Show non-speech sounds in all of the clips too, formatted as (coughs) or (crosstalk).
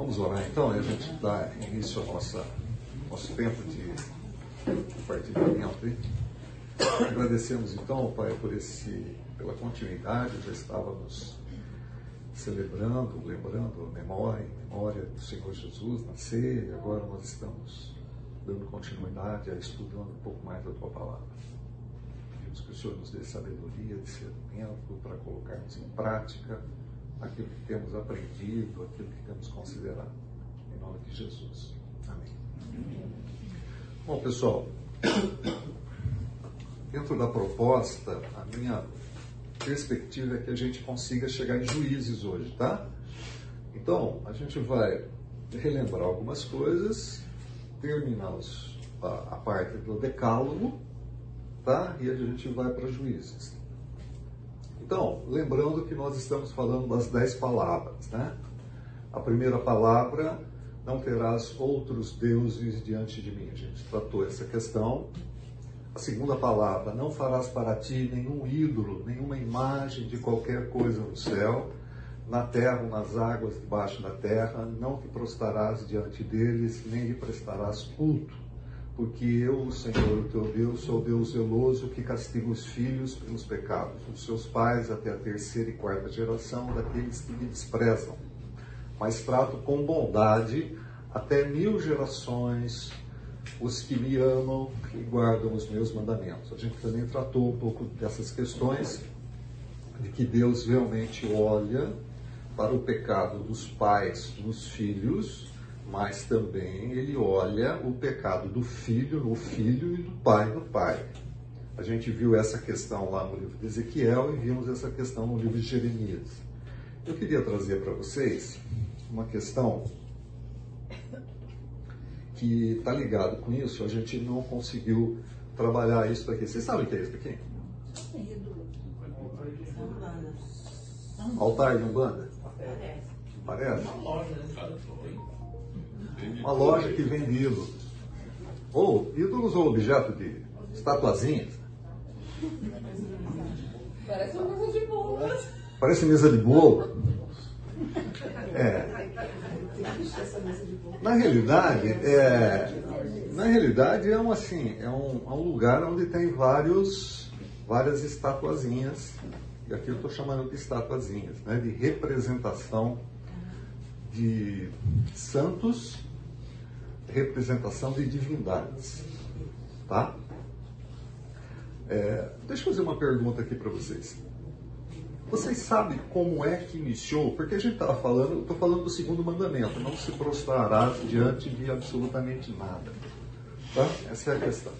Vamos orar então e a gente dá início ao nosso, nosso tempo de compartilhamento. Hein? Agradecemos então, Pai, por esse, pela continuidade, já estávamos celebrando, lembrando a memória, a memória do Senhor Jesus na ceia, agora nós estamos dando continuidade a estudando um pouco mais da Tua palavra. Pedimos que o Senhor nos dê sabedoria, discernimento para colocarmos em prática aquilo que temos aprendido, aquilo que temos considerado. Em nome de Jesus. Amém. Bom, pessoal, (coughs) dentro da proposta, a minha perspectiva é que a gente consiga chegar em juízes hoje, tá? Então, a gente vai relembrar algumas coisas, terminar a parte do decálogo, tá? E a gente vai para juízes. Então, lembrando que nós estamos falando das dez palavras, né? A primeira palavra, não terás outros deuses diante de mim. A gente tratou essa questão. A segunda palavra, não farás para ti nenhum ídolo, nenhuma imagem de qualquer coisa no céu, na terra nas águas debaixo da terra, não te prostrarás diante deles, nem lhe prestarás culto porque eu, o Senhor, o teu Deus, sou Deus zeloso que castiga os filhos pelos pecados dos seus pais até a terceira e quarta geração daqueles que me desprezam. Mas trato com bondade até mil gerações os que me amam e guardam os meus mandamentos. A gente também tratou um pouco dessas questões, de que Deus realmente olha para o pecado dos pais nos filhos mas também ele olha o pecado do filho no filho e do pai no pai. A gente viu essa questão lá no livro de Ezequiel e vimos essa questão no livro de Jeremias. Eu queria trazer para vocês uma questão que está ligado com isso, a gente não conseguiu trabalhar isso aqui. Vocês sabem o que é isso aqui? Altar de Umbanda? Parece? Parece? Uma loja que vende ídolos. Ou ídolos ou objeto de estatuazinhas. Parece uma mesa de bolo. Parece mesa de bolo. É. Na realidade, é, na realidade é um assim, é um, é um lugar onde tem vários, várias estatuazinhas, e aqui eu estou chamando de estatuazinhas, né, de representação de santos representação de divindades. Tá? É, deixa eu fazer uma pergunta aqui para vocês. Vocês sabem como é que iniciou? Porque a gente estava falando, estou falando do segundo mandamento, não se prostrarás diante de absolutamente nada. Tá? Essa é a questão.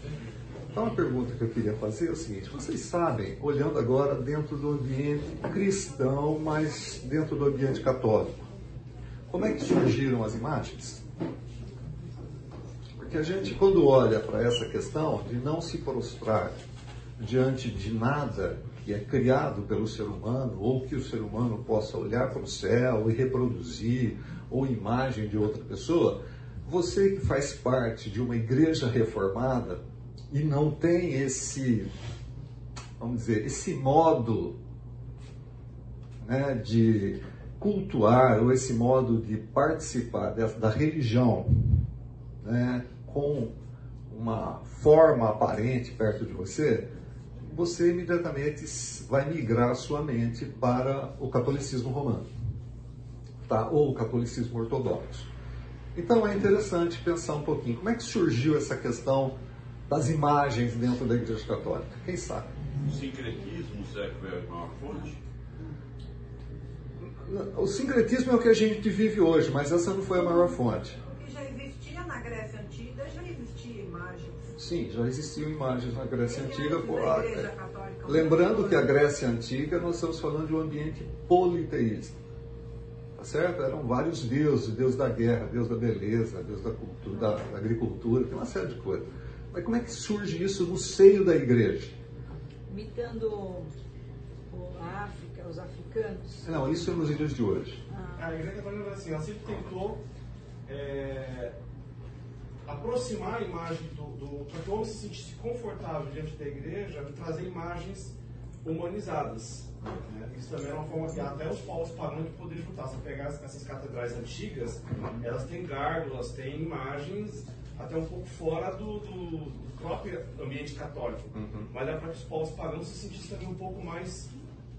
Então a pergunta que eu queria fazer é o seguinte, vocês sabem, olhando agora dentro do ambiente cristão, mas dentro do ambiente católico, como é que surgiram as imagens? Porque a gente, quando olha para essa questão de não se prostrar diante de nada que é criado pelo ser humano, ou que o ser humano possa olhar para o céu e reproduzir, ou imagem de outra pessoa, você que faz parte de uma igreja reformada e não tem esse, vamos dizer, esse modo né, de cultuar, ou esse modo de participar da religião, né, com uma forma aparente perto de você, você imediatamente vai migrar sua mente para o catolicismo romano, tá? ou o catolicismo ortodoxo. Então é interessante pensar um pouquinho como é que surgiu essa questão das imagens dentro da Igreja Católica. Quem sabe? O sincretismo será que foi a maior fonte? O sincretismo é o que a gente vive hoje, mas essa não foi a maior fonte. Sim, já existiam imagens na Grécia Antiga. Por, é, lembrando que a Grécia Antiga, nós estamos falando de um ambiente politeísta. Tá certo? Eram vários deuses, Deus da guerra, Deus da beleza, Deus da, cultura, da, da agricultura, tem uma série de coisas. Mas como é que surge isso no seio da igreja? Imitando a África, os africanos? Não, isso é nos dias de hoje. Ah. A igreja está falando assim, ela sempre tentou é, aproximar a imagem do, do para que o homem se sentisse confortável diante da igreja, de trazer imagens humanizadas. Né? Isso também é uma forma que até os povos pagãos poderiam juntar. Se pegar essas catedrais antigas, elas têm gárgulas, têm imagens até um pouco fora do, do, do próprio ambiente católico. Uhum. Mas é para que os povos pagãos se sentissem também um pouco mais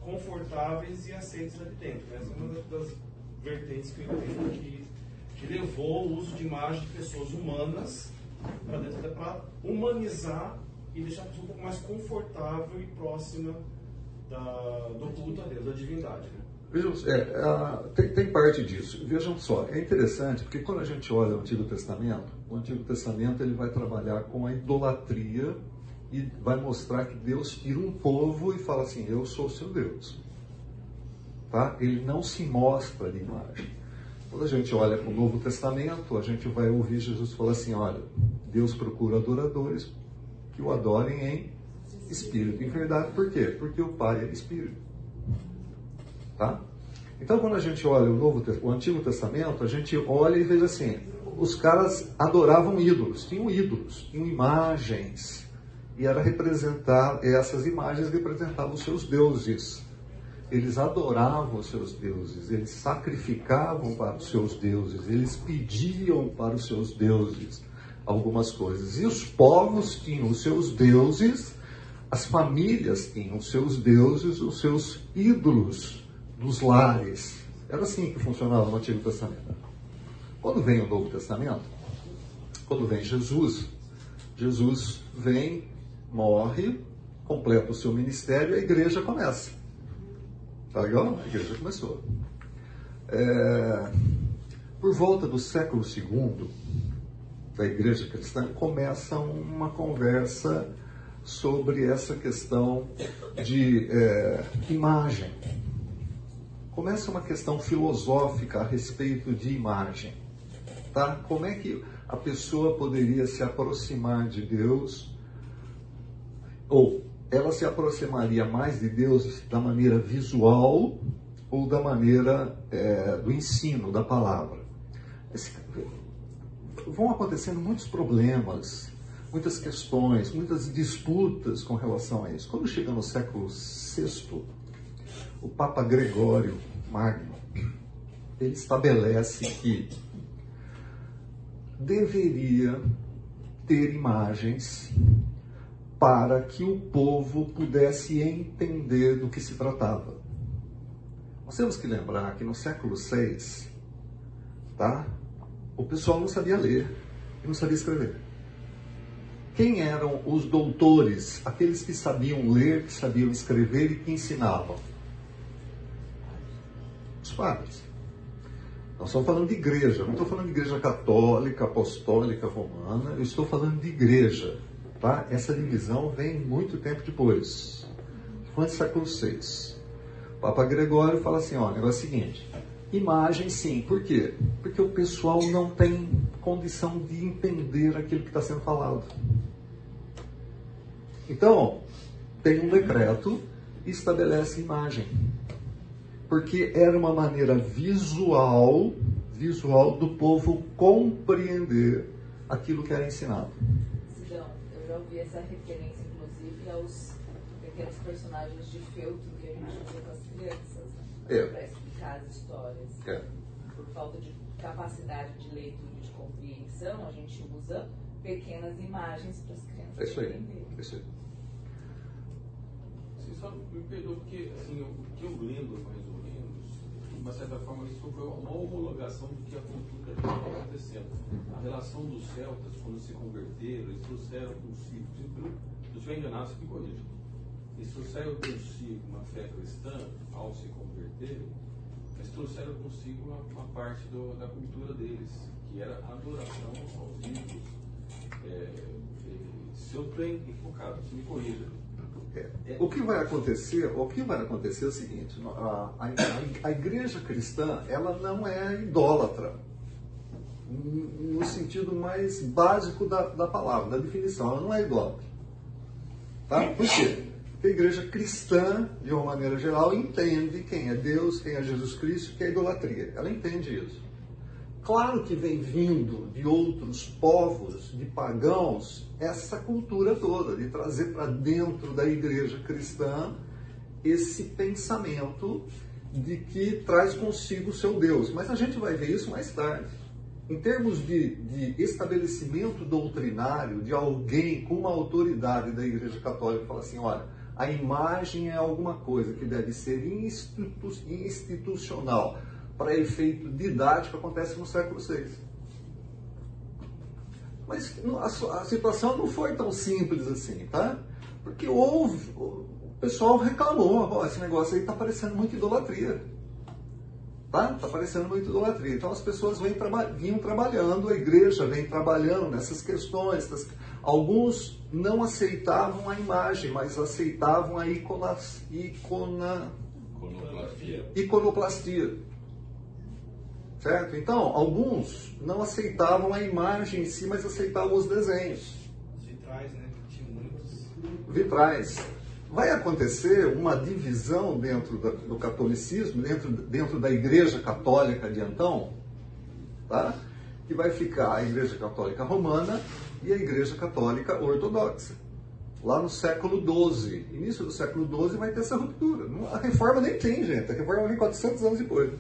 confortáveis e aceitos ali dentro. Né? Essa é uma das vertentes que eu entendo que, que levou o uso de imagens de pessoas humanas para humanizar e deixar a pessoa um pouco mais confortável e próxima da, do culto a Deus, da divindade. Né? Vejam, é, a, tem, tem, parte disso. Vejam só, é interessante porque quando a gente olha o Antigo Testamento, o Antigo Testamento ele vai trabalhar com a idolatria e vai mostrar que Deus tira um povo e fala assim: Eu sou o seu Deus. Tá? Ele não se mostra de imagem. Quando a gente olha para o Novo Testamento, a gente vai ouvir Jesus falar assim: Olha, Deus procura adoradores que o adorem em espírito em verdade. Por quê? Porque o Pai é espírito. Tá? Então, quando a gente olha o, Novo, o Antigo Testamento, a gente olha e vê assim: os caras adoravam ídolos, tinham ídolos, tinham imagens, e era representar, essas imagens representavam os seus deuses. Eles adoravam os seus deuses, eles sacrificavam para os seus deuses, eles pediam para os seus deuses algumas coisas. E os povos tinham os seus deuses, as famílias tinham os seus deuses, os seus ídolos dos lares. Era assim que funcionava no Antigo Testamento. Quando vem o Novo Testamento, quando vem Jesus, Jesus vem, morre, completa o seu ministério a igreja começa. Tá legal? A igreja começou. É, por volta do século II, da igreja cristã, começa uma conversa sobre essa questão de é, imagem começa uma questão filosófica a respeito de imagem. Tá? Como é que a pessoa poderia se aproximar de Deus? Ou ela se aproximaria mais de Deus da maneira visual ou da maneira é, do ensino da palavra? Esse, vão acontecendo muitos problemas, muitas questões, muitas disputas com relação a isso. Quando chega no século VI, o Papa Gregório Magno, ele estabelece que deveria ter imagens para que o povo pudesse entender do que se tratava. Nós temos que lembrar que no século VI, tá? o pessoal não sabia ler e não sabia escrever. Quem eram os doutores, aqueles que sabiam ler, que sabiam escrever e que ensinavam? Os padres. Nós estamos falando de igreja, não estou falando de igreja católica, apostólica, romana, eu estou falando de igreja. Tá? Essa divisão vem muito tempo depois. Foi no século VI. O Papa Gregório fala assim: olha, é o seguinte, imagem sim, por quê? Porque o pessoal não tem condição de entender aquilo que está sendo falado. Então, tem um decreto e estabelece imagem porque era uma maneira visual, visual do povo compreender aquilo que era ensinado. Eu já ouvi essa referência, inclusive, aos pequenos personagens de feltro que a gente usa com as crianças, né? é. para explicar as histórias. É. Por falta de capacidade de leitura e de compreensão, a gente usa pequenas imagens para as crianças é isso aí. entenderem. É isso aí. Você só me perdoa porque, assim, o que eu lembro de uma certa forma, isso foi uma homologação do que a cultura estava acontecendo. A relação dos celtas, quando se converteram, eles trouxeram consigo, se eu estiver enganado, você me corrija. Eles trouxeram consigo uma fé cristã ao se converterem, mas trouxeram consigo uma, uma parte do, da cultura deles, que era a adoração aos ídolos. É, é, se eu estou equivocado, você me corrija. O que vai acontecer, o que vai acontecer é o seguinte, a, a, a igreja cristã, ela não é idólatra, no sentido mais básico da, da palavra, da definição, ela não é idólatra. Tá? Por quê? Porque a igreja cristã, de uma maneira geral, entende quem é Deus, quem é Jesus Cristo, que é idolatria. Ela entende isso. Claro que vem vindo de outros povos, de pagãos, essa cultura toda, de trazer para dentro da igreja cristã esse pensamento de que traz consigo o seu Deus. Mas a gente vai ver isso mais tarde. Em termos de, de estabelecimento doutrinário de alguém com uma autoridade da Igreja Católica, fala assim: olha, a imagem é alguma coisa que deve ser institu institucional para efeito didático, acontece no século VI. Mas a, situação não foi tão simples assim, tá? Porque houve, o pessoal reclamou, esse negócio aí está parecendo muito idolatria. Tá? Está parecendo muito idolatria. Então as pessoas vêm vinham trabalhando, a igreja vem trabalhando nessas questões. Alguns não aceitavam a imagem, mas aceitavam a iconas... icona... iconoplastia. iconoplastia. Certo? Então, alguns não aceitavam a imagem em si, mas aceitavam os desenhos. Os vitrais, né? Tinha muitos. Vitrais vai acontecer uma divisão dentro do catolicismo, dentro, dentro da Igreja Católica de então, tá? que vai ficar a Igreja Católica Romana e a Igreja Católica Ortodoxa. Lá no século XII, início do século XII, vai ter essa ruptura. A reforma nem tem, gente. A reforma vem 400 anos depois.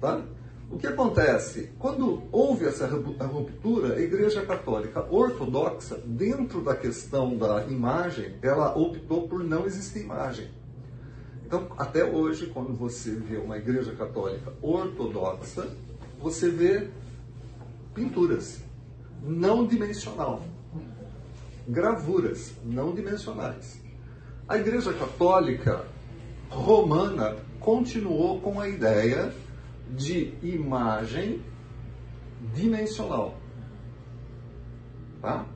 Tá? O que acontece? Quando houve essa ruptura, a Igreja Católica Ortodoxa, dentro da questão da imagem, ela optou por não existir imagem. Então, até hoje, quando você vê uma Igreja Católica Ortodoxa, você vê pinturas não dimensional, gravuras não dimensionais. A Igreja Católica Romana continuou com a ideia de imagem dimensional. Tá?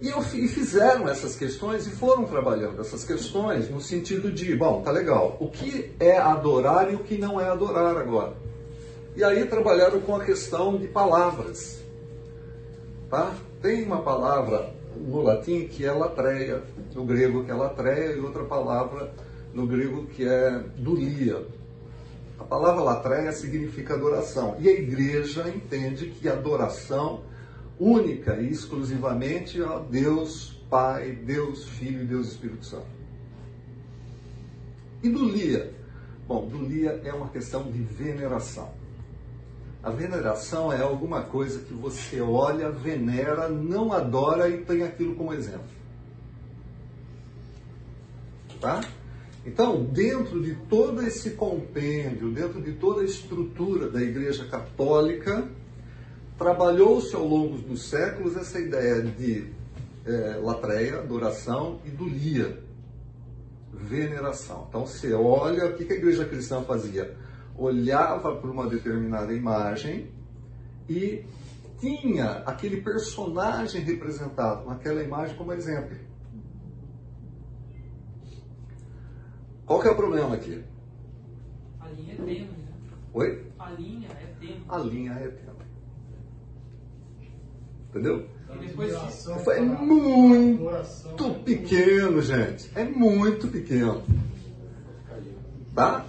E, eu, e fizeram essas questões e foram trabalhando essas questões no sentido de, bom, tá legal, o que é adorar e o que não é adorar agora? E aí trabalharam com a questão de palavras. Tá? Tem uma palavra no latim que é latreia, no grego que é latreia, e outra palavra no grego que é dulia. Palavra latreia significa adoração. E a igreja entende que adoração única e exclusivamente a Deus Pai, Deus Filho e Deus Espírito Santo. E dulia? Bom, dulia é uma questão de veneração. A veneração é alguma coisa que você olha, venera, não adora e tem aquilo como exemplo. Tá? Então, dentro de todo esse compêndio, dentro de toda a estrutura da Igreja Católica, trabalhou-se ao longo dos séculos essa ideia de é, latreia, adoração, e dulia, veneração. Então, você olha, o que a Igreja Cristã fazia? Olhava para uma determinada imagem e tinha aquele personagem representado naquela imagem como exemplo. Qual que é o problema aqui? A linha é tênue, né? Oi? A linha é tênue. A linha é tênue. Entendeu? E É muito pequeno, gente. É muito pequeno. Tá?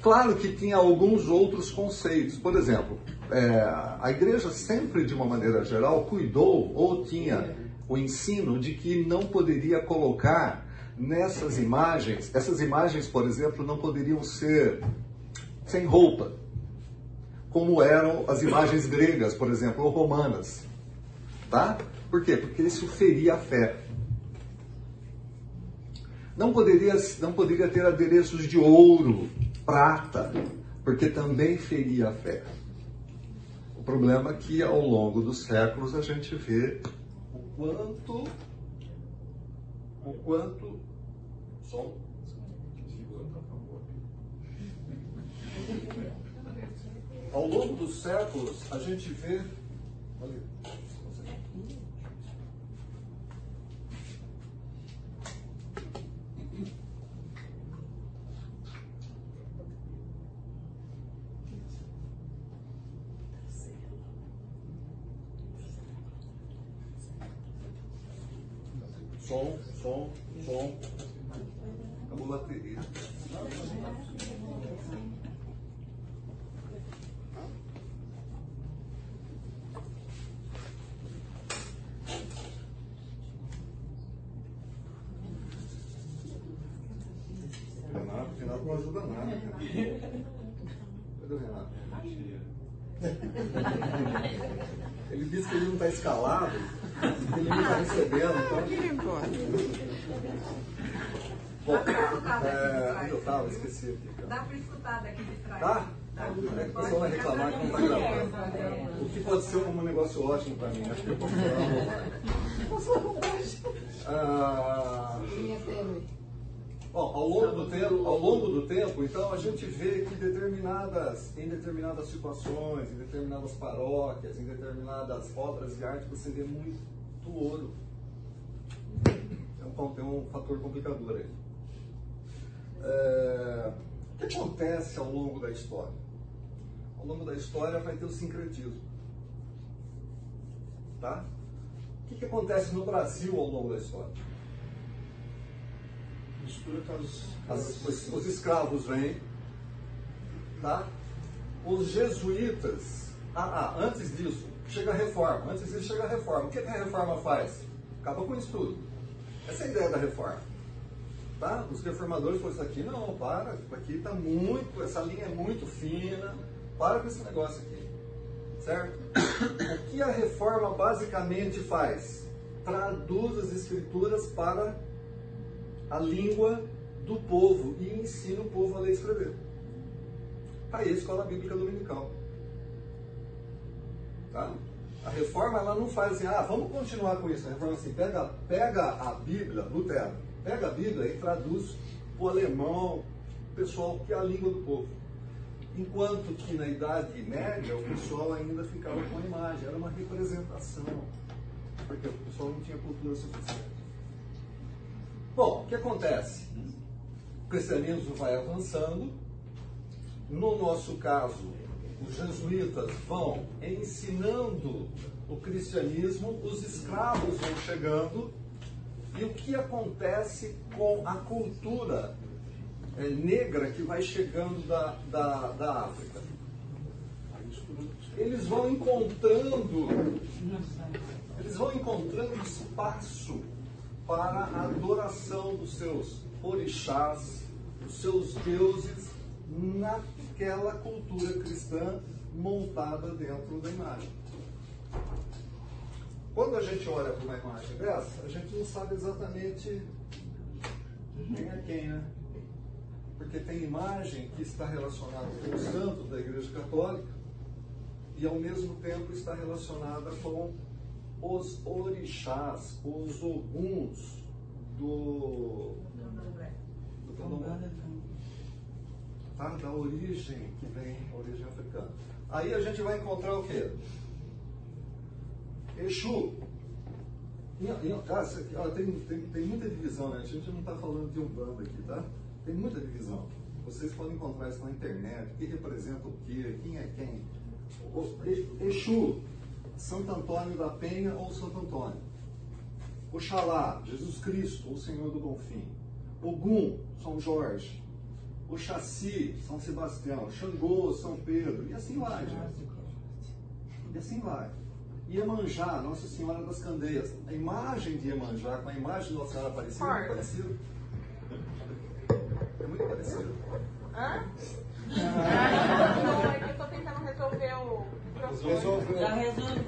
Claro que tinha alguns outros conceitos. Por exemplo, é, a igreja sempre, de uma maneira geral, cuidou ou tinha o ensino de que não poderia colocar nessas imagens, essas imagens, por exemplo, não poderiam ser sem roupa, como eram as imagens gregas, por exemplo, ou romanas. Tá? Por quê? Porque isso feria a fé. Não poderia, não poderia ter adereços de ouro, prata, porque também feria a fé. O problema é que ao longo dos séculos a gente vê o quanto o quanto som? Ao longo dos séculos a gente vê ali, som, som, som. Acabou a bateria. não ajuda nada. Cadê o Renato? Ele disse que ele não está escalado, que ele não está recebendo. Então... Bom, é, eu estava? Esqueci. Dá para escutar daqui de trás. Tá? É que o pessoal vai reclamar que não está gravando. O que pode ser um negócio ótimo para mim. Acho que eu posso falar. (laughs) Ah. Bom, ao longo do tempo, ao longo do tempo, então a gente vê que determinadas, em determinadas situações, em determinadas paróquias, em determinadas obras de arte, você vê muito ouro. É um, tem um fator complicador aí. É, o que acontece ao longo da história? Ao longo da história vai ter o sincretismo. Tá? O que, que acontece no Brasil ao longo da história? Mistura com as. As- os, os escravos vêm, tá? Os jesuítas, ah, ah, antes disso, chega a reforma. Antes disso, chega a reforma. O que, que a reforma faz? Acaba com isso tudo. Essa é a ideia da reforma. Tá? Os reformadores falaram isso aqui, não, para, aqui está muito, essa linha é muito fina, para com esse negócio aqui. Certo? (coughs) O que a reforma basicamente faz? Traduz as escrituras para a língua do povo e ensina o povo a ler e escrever. Tá aí a escola bíblica dominical. Tá? A reforma ela não faz assim, ah, vamos continuar com isso. A reforma é assim, pega, pega a Bíblia, Lutero, pega a Bíblia e traduz para o alemão, pessoal que é a língua do povo. Enquanto que na Idade Média o pessoal ainda ficava com a imagem, era uma representação, porque o pessoal não tinha cultura suficiente. Bom, o que acontece? O cristianismo vai avançando. No nosso caso, os jesuítas vão ensinando o cristianismo, os escravos vão chegando. E o que acontece com a cultura eh, negra que vai chegando da, da, da África? Eles vão encontrando eles vão encontrando espaço para a adoração dos seus orixás, dos seus deuses, naquela cultura cristã montada dentro da imagem. Quando a gente olha para uma imagem dessa, a gente não sabe exatamente quem é quem, né? Porque tem imagem que está relacionada com os santos da Igreja Católica e ao mesmo tempo está relacionada com os orixás, os oguns do, do candomblé. Tá? Da origem que vem, origem africana. Aí a gente vai encontrar o quê? Exu. E, e, isso aqui, ó, tem, tem, tem muita divisão, né? A gente não está falando de um bando aqui, tá? Tem muita divisão. Vocês podem encontrar isso na internet. O que representa o quê? Quem é quem? O, Exu, Santo Antônio da Penha ou Santo Antônio. Oxalá, Jesus Cristo, o Senhor do Bonfim. Ogum, São Jorge. Oxaci, São Sebastião. Xangô, São Pedro. E assim vai, gente. E assim vai. Iemanjá, Nossa Senhora das Candeias. A imagem de Iemanjá com a imagem de Nossa Senhora Aparecida é muito parecido. É muito parecido. Hã? Não, é que eu tô tentando resolver o problema. Já resolve.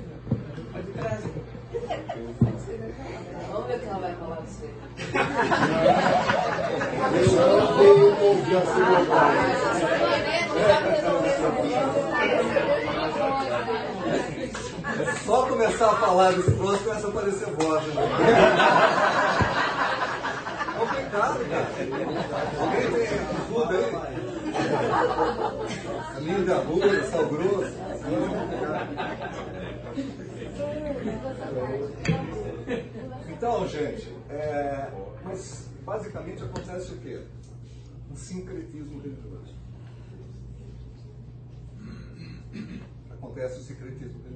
Pode trazer. Vamos ver o que ela vai falar disso aí. É só começar a falar desse troço começa a aparecer voz. Né? Complicado, cara. Alguém tem ajuda aí? Caminho da rua, sal grosso. Então, gente, é, mas basicamente acontece o quê? Um sincretismo religioso. Acontece o sincretismo religioso.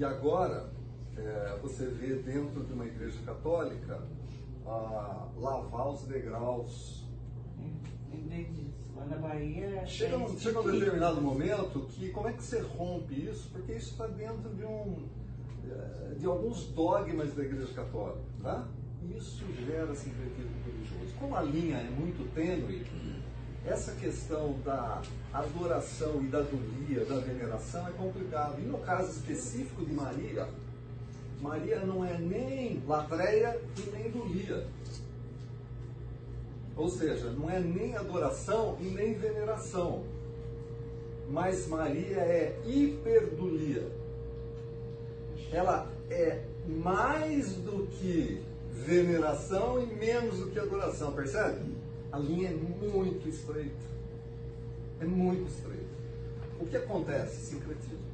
E agora, é, você vê dentro de uma igreja católica ah, lavar os degraus. Lembrei disso. Lá na Bahia. Chega, um- chega um determinado momento que como é que você rompe isso? Porque isso está dentro de um eh, de alguns dogmas da igreja católica, tá? isso gera sincretismo religioso. Como a linha é muito tênue, essa questão da adoração e da dulia, da veneração é complicado. E no caso específico de Maria, Maria não é nem latreia e nem dulia. Ou seja, não é nem adoração e nem veneração. Mas Maria é hiperdulia. Ela é mais do que veneração e menos do que adoração, percebe? A linha é muito estreita. É muito estreita. O que acontece? Sincretismo.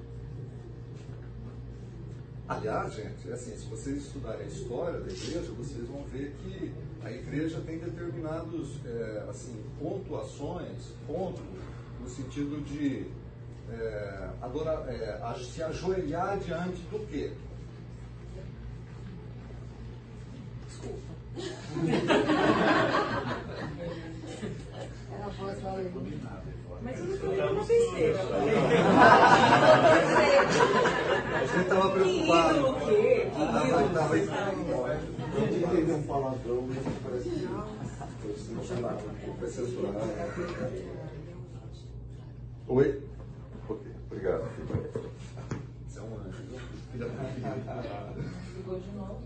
Aliás, gente, é assim, se vocês estudarem a história da igreja, vocês vão ver que a igreja tem determinados é, assim, pontuações, pontos, no sentido de é, adorar, é, se ajoelhar diante do quê? Desculpa. Mas eu não tô nenhuma besteira. Você estava preocupado. Que ídolo o quê? Que ídolo? Eu de entender um palavrão, mas parece que foi censurado. Foi censurado. Oi? Ok, obrigado. Você é um anjo. Ligou (laughs) de novo.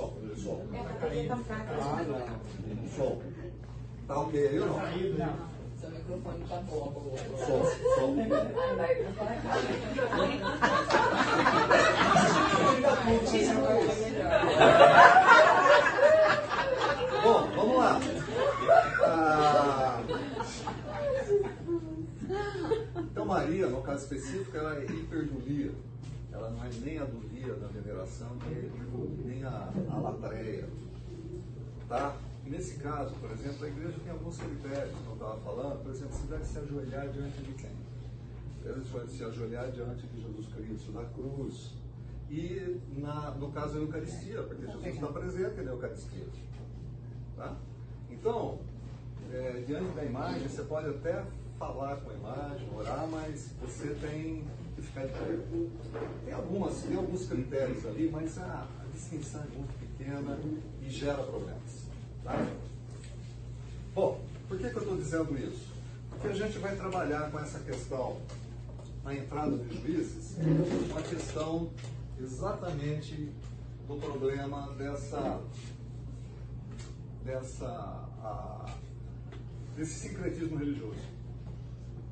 Sol, sol. É, a bateria tá fraca. Sol. Tá ok aí ou não? Seu microfone tá bom. Sol, sol. Ai, vai pra fora Bom, vamos lá. Ah, Então Maria, no caso específico, ela é hiperdulia. Ela não é nem a dulia da veneração, nem, nem a, a latreia. Tá? Nesse caso, por exemplo, a igreja tem alguns critérios, como eu estava falando. Por exemplo, você deve se ajoelhar diante de quem? Deve se ajoelhar diante de Jesus Cristo, da cruz. E na, no caso da Eucaristia, porque Jesus está presente na Eucaristia. Tá? Então, é, diante da imagem, você pode até falar com a imagem, orar, mas você tem que ficar de pé. Tem, algumas, tem alguns critérios ali, mas a, a distinção é muito pequena e gera problemas. Tá? Bom, por que, que eu estou dizendo isso? Porque a gente vai trabalhar com essa questão na entrada dos juízes, uma questão exatamente do problema dessa dessa a, desse sincretismo religioso.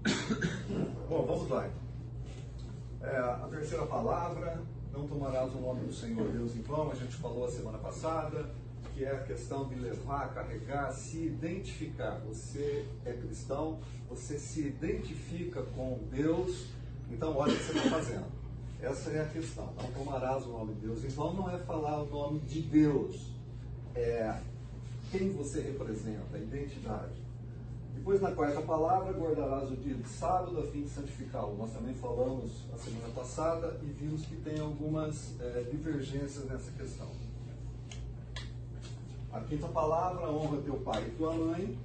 (coughs) Bom, vamos lá. É, a terceira palavra, não tomarás o nome do Senhor Deus em vão, a gente falou a semana passada, que é a questão de levar, carregar, se identificar. Você é cristão, você se identifica com Deus, então olha o que você está fazendo. Essa é a questão. Não tomarás o nome de Deus em vão, não é falar o nome de Deus, é quem você representa, a identidade. Depois, na quarta palavra, guardarás o dia de sábado a fim de santificá-lo. Nós também falamos a semana passada e vimos que tem algumas eh, divergências nessa questão. A quinta palavra, honra teu pai e tua mãe,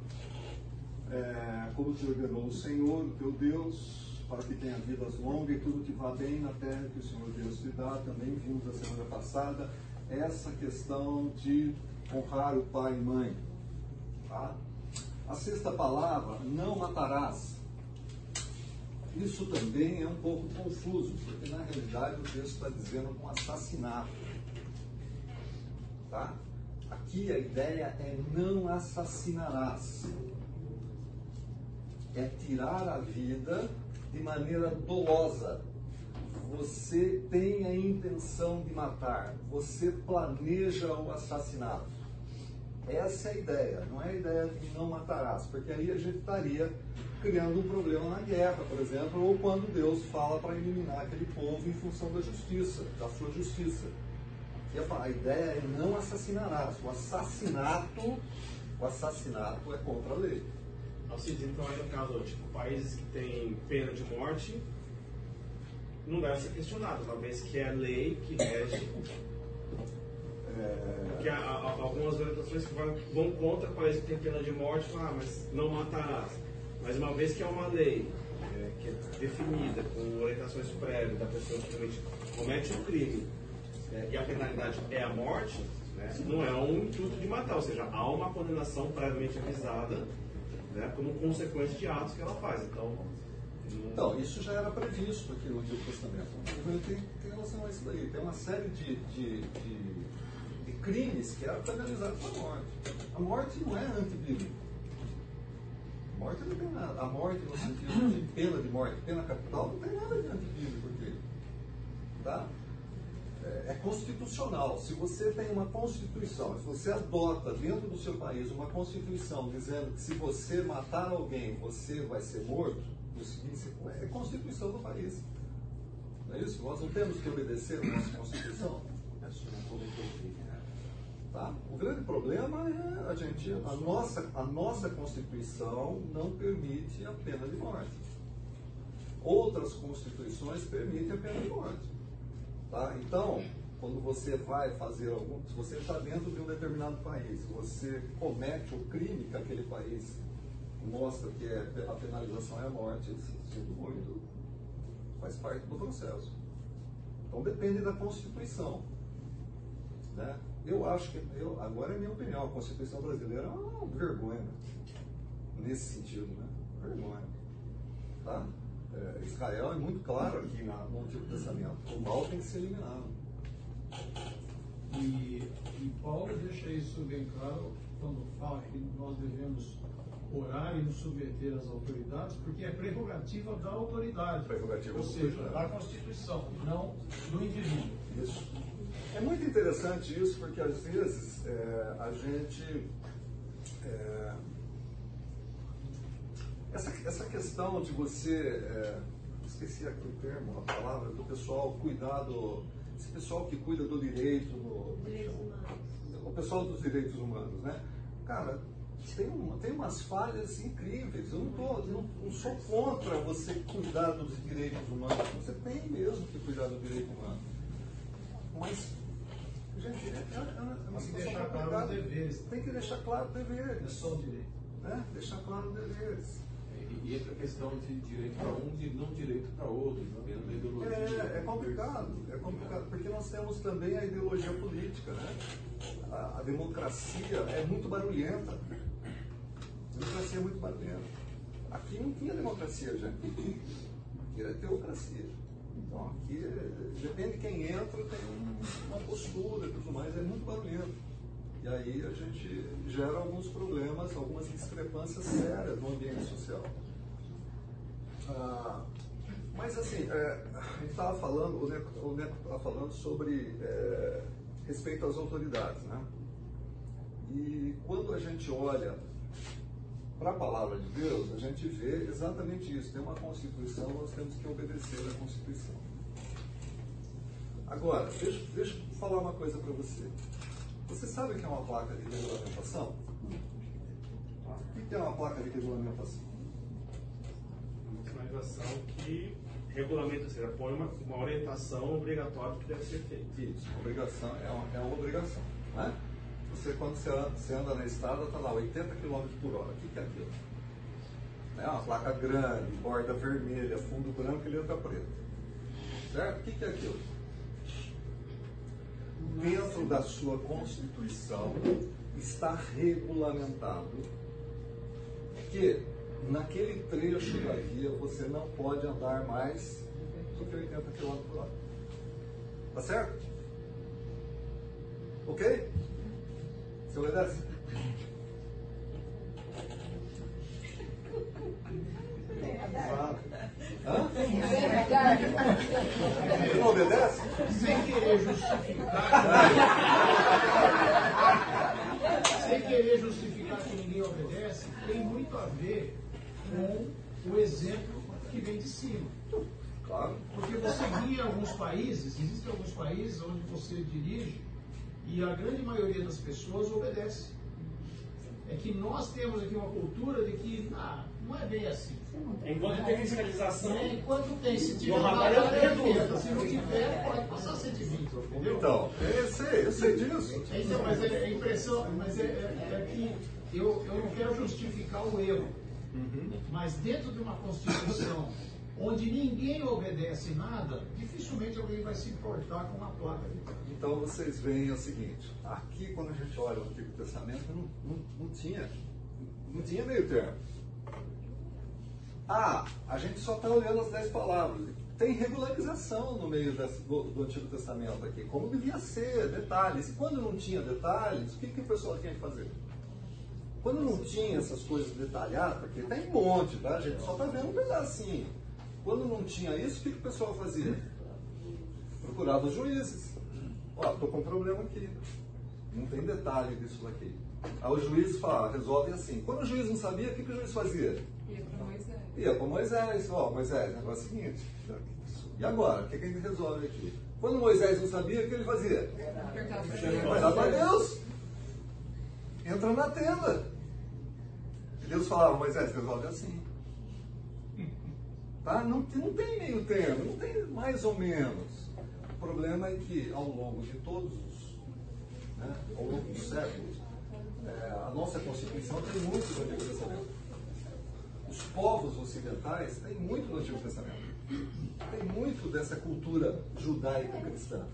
eh, como te ordenou o Senhor, o teu Deus, para que tenha vidas longas e tudo que vá bem na terra que o Senhor Deus te dá. Também vimos a semana passada essa questão de honrar o pai e mãe. Tá? A sexta palavra, não matarás. Isso também é um pouco confuso, porque na realidade o texto está dizendo um assassinato. Tá? Aqui a ideia é não assassinarás. É tirar a vida de maneira dolosa. Você tem a intenção de matar, você planeja o assassinato. Essa é a ideia, não é a ideia de não matarás, porque aí a gente estaria criando um problema na guerra, por exemplo, ou quando Deus fala para eliminar aquele povo em função da justiça, da sua justiça. A ideia é não assassinarás. O assassinato, o assassinato é contra a lei. Alcides, então aí no caso, tipo, países que têm pena de morte não deve ser questionado, uma vez que é a lei que rege. É, Porque há, há algumas orientações que vão, vão contra países que têm pena de morte, ah, mas não matarás. Mas uma vez que é uma lei é, que é definida com orientações prévias da pessoa que comete, comete um crime é, e a penalidade é a morte, né? Não é um intuito de matar, ou seja, há uma condenação previamente avisada né, como consequência de atos que ela faz. Então, Não, isso já era previsto aqui no Antigo Testamento. Tem, tem relação a isso daí. Tem uma série de, de, de crimes que eram penalizados com a morte. A morte não é antibíblica. A morte não tem nada. A morte no sentido de pena de morte, pena capital, não tem nada de antibíblico. Tá? É, é constitucional. Se você tem uma constituição, se você adota dentro do seu país uma constituição dizendo que se você matar alguém, você vai ser morto, no seguinte, é constituição do país. Não é isso? Nós não temos que obedecer a nossa constituição. Tá? O grande problema é a gente, a nossa, a nossa constituição não permite a pena de morte. Outras constituições permitem a pena de morte. Tá? Então, quando você vai fazer algum. Se você está dentro de um determinado país, você comete o crime que aquele país mostra que é, a penalização é a morte, sinto muito, faz parte do processo. Então depende da Constituição. Né? Eu acho que, eu, agora é minha opinião, a Constituição brasileira é uma vergonha nesse sentido, né? Vergonha. Tá? É, Israel é muito claro aqui na, no Antigo Testamento. O mal tem que ser eliminado. E, e Paulo deixa isso bem claro quando fala que nós devemos orar e nos submeter às autoridades, porque é prerrogativa da autoridade. Prerrogativa Ou seja, da Constituição, não do indivíduo. Isso. É muito interessante isso, porque às vezes é, a gente. é, essa, essa questão de você. é, esqueci aqui o termo, a palavra, do pessoal cuidar do. Esse pessoal que cuida do direito. No, humanos. o pessoal dos direitos humanos, né? Cara, tem, uma, tem umas falhas incríveis. Eu não, tô, não, não sou contra você cuidar dos direitos humanos. Você tem mesmo que cuidar do direito humano. Mas, gente, é, é, é uma Tem que situação deixar claro complicada. os deveres. Tem que deixar claro é deveres. só o direito. Né? Deixar claro deveres. E, e entra a questão de direito para um e não direito para outro, dependendo da ideologia. É, é complicado, é complicado, porque nós temos também a ideologia política, né? A, a democracia é muito barulhenta. A democracia é muito barulhenta. Aqui não tinha democracia, gente. Aqui era teocracia. Então aqui, depende de quem entra, tem um- uma postura e tudo mais, é muito barulhento. E aí a gente gera alguns problemas, algumas discrepâncias sérias no ambiente social. Ah, mas assim, é, a gente estava falando, o Neco estava falando sobre é, respeito às autoridades, né? E quando a gente olha para a palavra de Deus, a gente vê exatamente isso. Tem uma Constituição, nós temos que obedecer à Constituição. Agora, deixa, deixa eu falar uma coisa para você. Você sabe o que é uma placa de regulamentação? O que é uma placa de regulamentação? uma sinalização que regulamenta, ou seja, põe uma, uma orientação obrigatória que deve ser feito. Isso, obrigação é uma, é uma obrigação. Né? Você, quando você anda, você anda na estrada, está lá 80 km por hora. O que, que é aquilo? É uma placa grande, borda vermelha, fundo branco e letra preta. Certo? O que, que é aquilo? Dentro da sua Constituição está regulamentado que naquele trecho da via você não pode andar mais do que 80 km por hora. Tá certo? Ok? Você obedece? Hã? Você não obedece? Sem querer justificar. sem querer justificar que ninguém obedece, tem muito a ver com o exemplo que vem de cima. Claro. Porque você guia alguns países, existem alguns países onde você dirige e a grande maioria das pessoas obedece. É que nós temos aqui uma cultura de que ah, não é bem assim. Enquanto tem fiscalização, É, enquanto tem, se tiver No é 80, se não tiver, pode passar 120, entendeu? Então, eu sei, eu sei disso. Então, mas é, é impressão, mas é, é- é que eu, eu não quero justificar o erro. Mas dentro de uma Constituição onde ninguém obedece nada, dificilmente alguém vai se importar com uma placa de. Então vocês veem o seguinte, aqui quando a gente olha o Antigo Testamento, não, não, não tinha, não tinha meio termo. Ah, a gente só está olhando as dez palavras. Tem regularização no meio do, do Antigo Testamento aqui, como devia ser, detalhes. E quando não tinha detalhes, o que, que o pessoal tinha que fazer? Quando não tinha essas coisas detalhadas, porque tem um monte, tá? A gente só está vendo um pedacinho. Quando não tinha isso, o que, que o pessoal fazia? Procurava os juízes. Ó, estou com um problema aqui. Não tem detalhe disso daqui. Aí o juiz fala, resolve assim. Quando o juiz não sabia, o que, que o juiz fazia? Ia para Moisés. Moisés. Ó, Moisés, o negócio é o seguinte. E agora? O que, que a gente resolve aqui? Quando Moisés não sabia, o que ele fazia? Lá para Deus. Entra na tenda. E Deus falava, Moisés, resolve assim. Tá? Não, não tem meio termo, não tem mais ou menos. O problema é que ao longo de todos os, né, ao longo dos séculos, é, a nossa Constituição tem muito do Antigo. Os povos ocidentais têm muito do Antigo Testamento. Tem muito dessa cultura judaica cristã,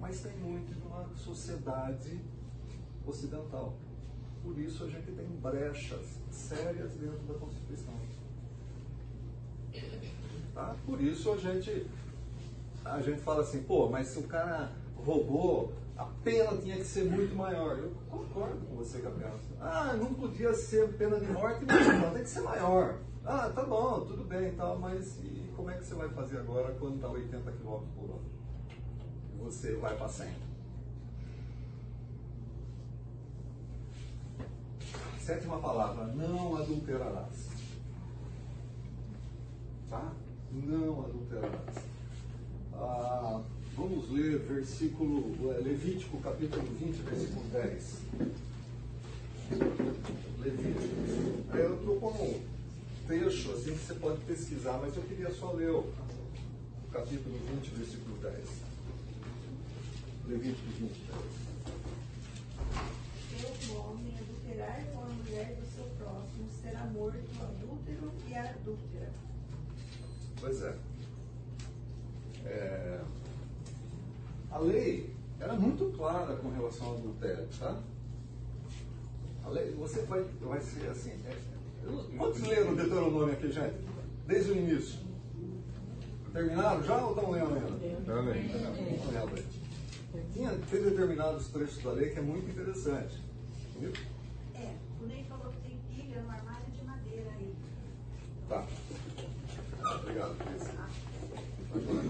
mas tem muito de uma sociedade ocidental. Por isso a gente tem brechas sérias dentro da Constituição. Tá? Por isso a gente, a gente fala assim, pô, mas se o cara roubou, a pena tinha que ser muito maior. Eu concordo com você, Gabriel. Ah, não podia ser pena de morte, mas não, tem que ser maior. Ah, tá bom, tudo bem tal, mas e como é que você vai fazer agora quando está 80 km por hora? Você vai para 100. Sétima palavra, não adulterarás. Tá? Não adulterarás. Ah, vamos ler versículo, eh, Levítico capítulo 20, versículo 10. Levítico. Aí eu estou com um trecho assim que você pode pesquisar, mas eu queria só ler o capítulo 20, versículo 10. Levítico 20, 10. Se o homem adulterar com a mulher do seu próximo, será morto o adúltero e a adúltera. Pois é. É, A lei era muito clara com relação ao adultério, tá? A lei, você vai, vai ser assim. é- quantos leram o Deuteronômio aqui, gente? Desde o início. Terminaram já ou estão lendo ainda? Estão lendo. Tinha, tem determinados trechos da lei que é muito interessante. Viu? É, o Ney falou que tem pilha no armário de madeira aí. Tá. Ah, Obrigado, Cris. Agora,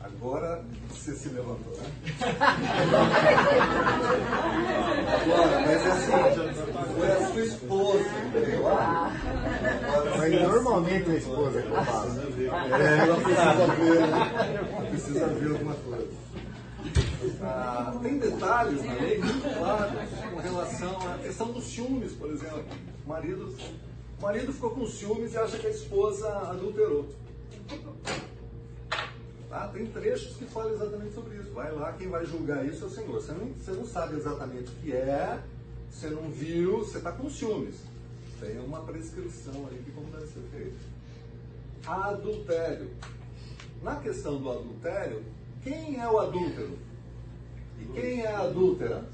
agora você se levantou, né? Agora, mas é assim, foi a sua esposa lá. Agora, Mas normalmente a esposa que faz. é, ela precisa ver, né? precisa ver alguma coisa. Ah, tem detalhes na lei muito claros com relação à questão dos ciúmes, por exemplo. O marido, o marido ficou com ciúmes e acha que a esposa adulterou. Tá? Tem trechos que falam exatamente sobre isso. Vai lá, quem vai julgar isso é o Senhor. Você não, você não sabe exatamente o que é, você não viu, você está com ciúmes. Tem uma prescrição aí de como deve ser feito. Adultério. Na questão do adultério, quem é o adúltero? E quem é a adúltera?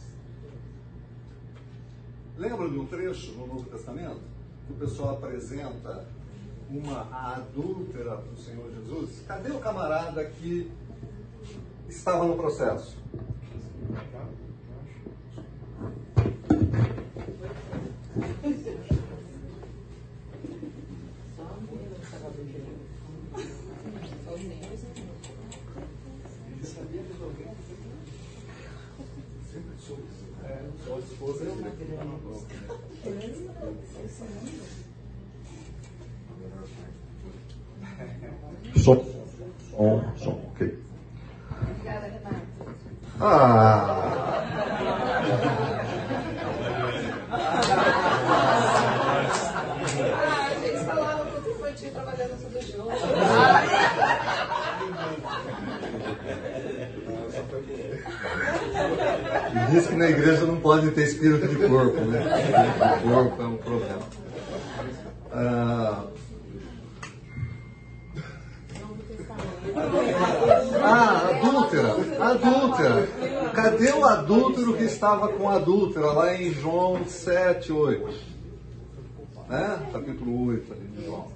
Lembra de um trecho no Novo Testamento? Que o pessoal apresenta uma adúltera para o Senhor Jesus? Cadê o camarada que estava no processo? Só a menina que estava adulterando. Só Sempre soube. É, só a esposa Som, som, som, ok. Obrigada, Renato. Ah! Ah, a gente falava contra o infantil trabalhando tudo junto. Diz que na igreja não pode ter espírito de corpo, né? De corpo é um problema. Ah, Cadê o adúltero que estava com a adúltera lá em João 7, 8? Né? Capítulo 8 ali de João.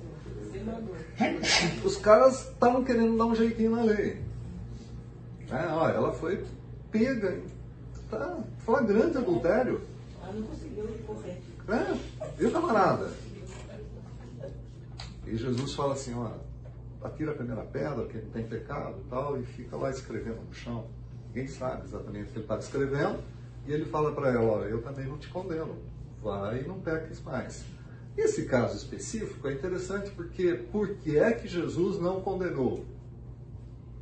Os caras estavam querendo dar um jeitinho na lei. Né? Ó, ela foi pega, tá flagrante adultério. Ela não conseguiu correr. É, viu, camarada? E Jesus fala assim, ó, atira a primeira pedra, que não tem pecado e tal, e fica lá escrevendo no chão. Ninguém sabe exatamente o que ele estava escrevendo, e ele fala para ela, olha, eu também não te condeno, vai e não peques mais. Esse caso específico é interessante porque por que é que Jesus não condenou?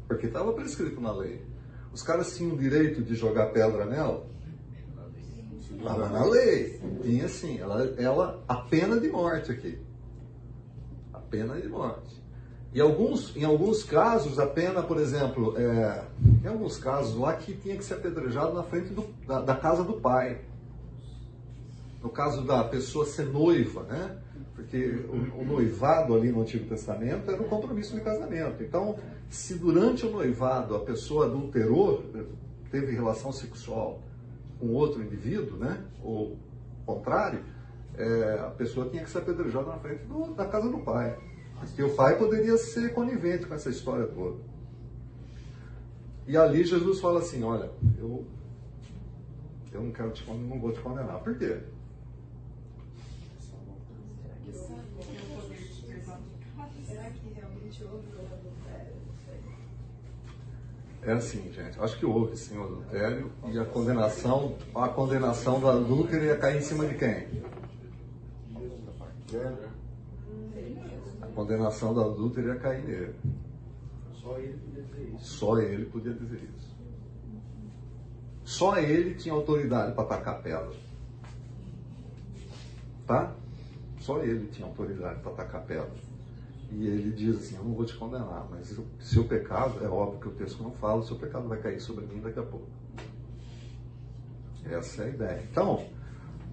Porque estava prescrito na lei. Os caras tinham o direito de jogar pedra nela? Estava na lei. Tinha sim. Ela, ela, a pena de morte aqui. A pena de morte. E alguns, em alguns casos, a pena, por exemplo, é, em alguns casos lá que tinha que ser apedrejado na frente do- da, da casa do pai. No caso da pessoa ser noiva, né? Porque o, o noivado ali no Antigo Testamento era um compromisso de casamento. Então, se durante o noivado a pessoa adulterou, teve relação sexual com outro indivíduo, né? Ou contrário, é, a pessoa tinha que ser apedrejada na frente do- da casa do pai. Porque o pai poderia ser conivente com essa história toda. E ali Jesus fala assim, olha, eu, eu não quero te con- não vou te condenar. Por quê? É assim, gente. Acho que houve sim o adultério e a condenação, a condenação do adúltero ia cair em cima de quem? Condenação do adúltero ia cair nele. Só ele podia dizer isso. Só ele podia dizer isso. Só ele tinha autoridade para atacar pedra. Tá? Só ele tinha autoridade para atacar pedra. E ele diz assim: Eu não vou te condenar, mas o seu pecado, é óbvio que o texto não fala, o seu pecado vai cair sobre mim daqui a pouco. Essa é a ideia. Então,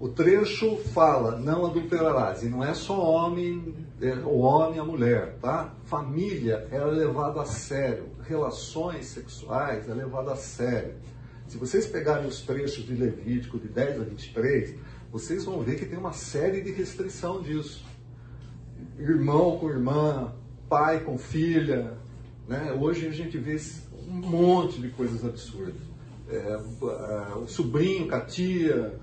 o trecho fala: Não adulterarás. E não é só homem, é, o homem e a mulher, tá? Família é levado a sério. Relações sexuais é levado a sério. Se vocês pegarem os trechos de Levítico de 10 a 23, vocês vão ver que tem uma série de restrição disso irmão com irmã, pai com filha. Né? Hoje a gente vê um monte de coisas absurdas. É, é, o sobrinho com a tia.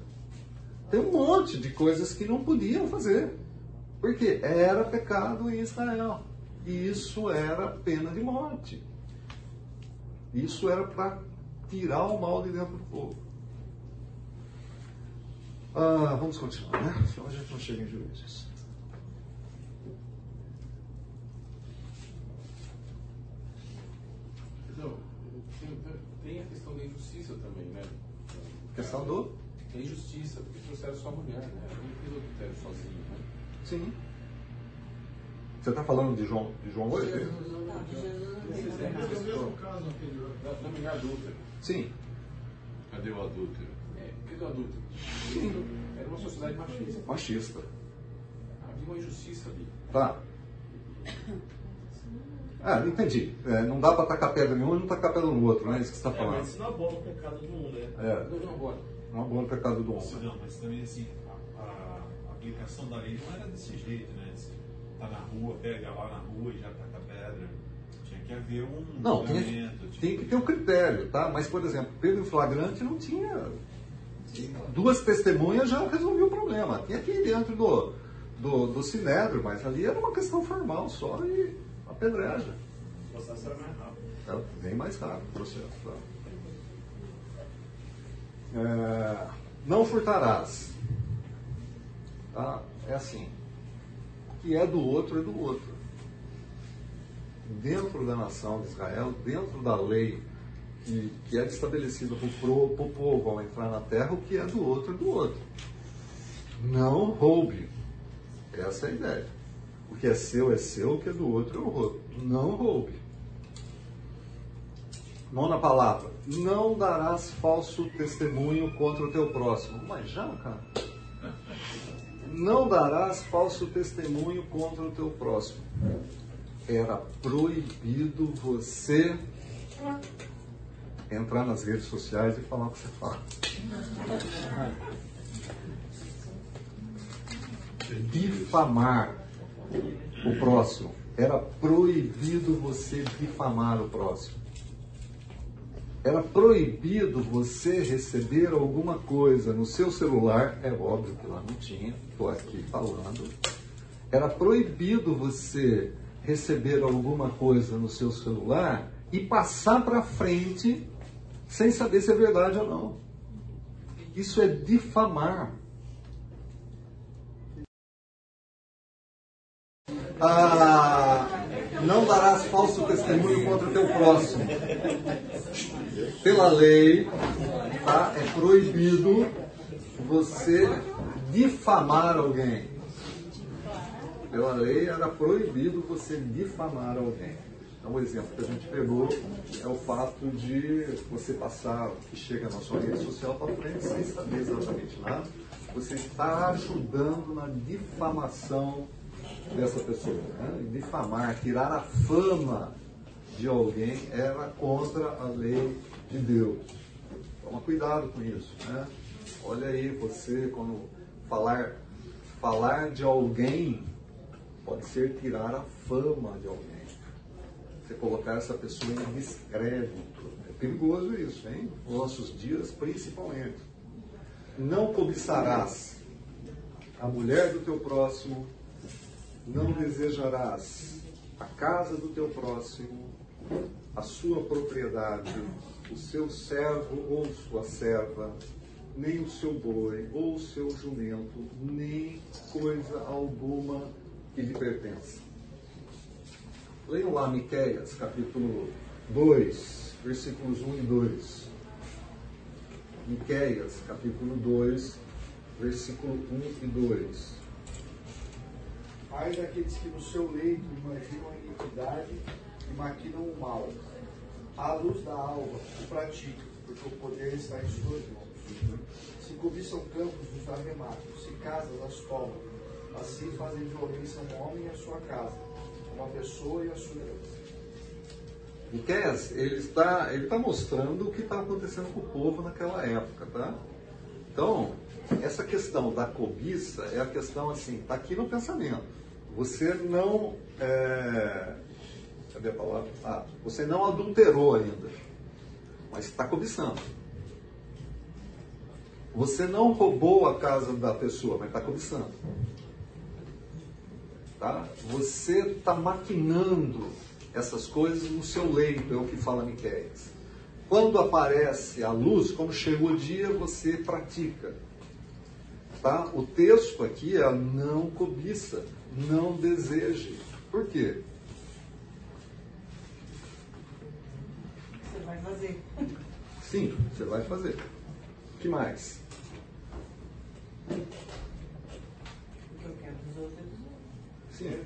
Tem um monte de coisas que não podiam fazer. Porque era pecado em Israel. E isso era pena de morte. Isso era para tirar o mal de dentro do povo. Ah, vamos continuar, né? Senão a gente não chega em juízes. Não, tem, a questão da injustiça também, né? Questão do? A injustiça, porque trouxeram só a mulher, né? Ela não fez o adultério sozinho, né? Sim. Você está falando de João, de João 8? Jesus não, não, Jesus é. É o mesmo caso anterior. Da, mulher adulta. Sim. Cadê o adúltero? É, cadê o adulto? Era uma sociedade machista. Machista. Havia uma injustiça ali. Tá. Ah, entendi. É, não dá para tacar pedra em um e não tacar pedra no outro, não é isso que você está É, mas falando. isso não abola o pecado do um, né? É, Não, não, agora. Não abona o pecado do homem. não, mas também assim, a, a- a aplicação da lei não era desse jeito, né? Você tá na rua, pega lá na rua e já taca pedra. Tinha que haver um Não, tem, tinha tem que ter um critério, tá? Mas, por exemplo, em flagrante não tinha. Duas testemunhas já resolveu o problema. Tinha que ir dentro do, do, do sinédrio, mas ali era uma questão formal só e apedreja. O processo era mais rápido. É bem mais rápido o processo. Tá? É, não furtarás. Tá? É assim. O que é do outro é do outro. Dentro da nação de Israel, dentro da lei que, que é estabelecida para o povo ao entrar na terra, o que é do outro é do outro. Não roube. Essa é a ideia. O que é seu é seu, o que é do outro é o outro. Não roube. Nona palavra. Não darás falso testemunho contra o teu próximo. Mas já, cara. Não darás falso testemunho contra o teu próximo. Era proibido você entrar nas redes sociais e falar o que você fala. Difamar o próximo. Era proibido você difamar o próximo. Era proibido você receber alguma coisa no seu celular, é óbvio que lá não tinha, estou aqui falando. Era proibido você receber alguma coisa no seu celular e passar para frente sem saber se é verdade ou não. Isso é difamar. Ah, não darás falso testemunho contra teu próximo. Pela lei, tá? é proibido você difamar alguém. Pela lei era proibido você difamar alguém. Então, o exemplo que a gente pegou é o fato de você passar o que chega na sua rede social para frente sem saber exatamente nada. Você está ajudando na difamação dessa pessoa. Né? Difamar, tirar a fama de alguém era contra a lei de Deus. Toma cuidado com isso. Né? Olha aí, você, quando falar, falar de alguém, pode ser tirar a fama de alguém. Você colocar essa pessoa em descrédito. É perigoso isso, hein? Nos nossos dias, principalmente. Não cobiçarás a mulher do teu próximo, não desejarás a casa do teu próximo, a sua propriedade, o seu servo ou sua serva, nem o seu boi ou o seu jumento, nem coisa alguma que lhe pertence. Leiam lá Miqueias, capítulo 2, versículos 1 e 2. Miqueias, capítulo 2, versículo 1 e 2. Ai daqueles que no seu leito imaginam a iniquidade e maquinam o mal. À luz da alva o praticam, porque o poder está em suas mãos. Se cobiçam campos, os arrematam. Se casas, as tomam. Assim fazem violência um homem e a sua casa, uma pessoa e a sua herança. Miqueias, ele está, ele está mostrando o que está acontecendo com o povo naquela época, tá? Então, essa questão da cobiça é a questão assim, está aqui no pensamento. Você não. É, cadê a palavra? Ah, você não adulterou ainda, mas está cobiçando. Você não roubou a casa da pessoa, mas está cobiçando. Tá? Você está maquinando essas coisas no seu leito, é o que fala Miquéias. Quando aparece a luz, quando chega o dia, você pratica. Tá? O texto aqui é não cobiça, não deseje. Por quê? Você vai fazer. Sim, você vai fazer. O que mais? O que eu quero dos outros é. Sim.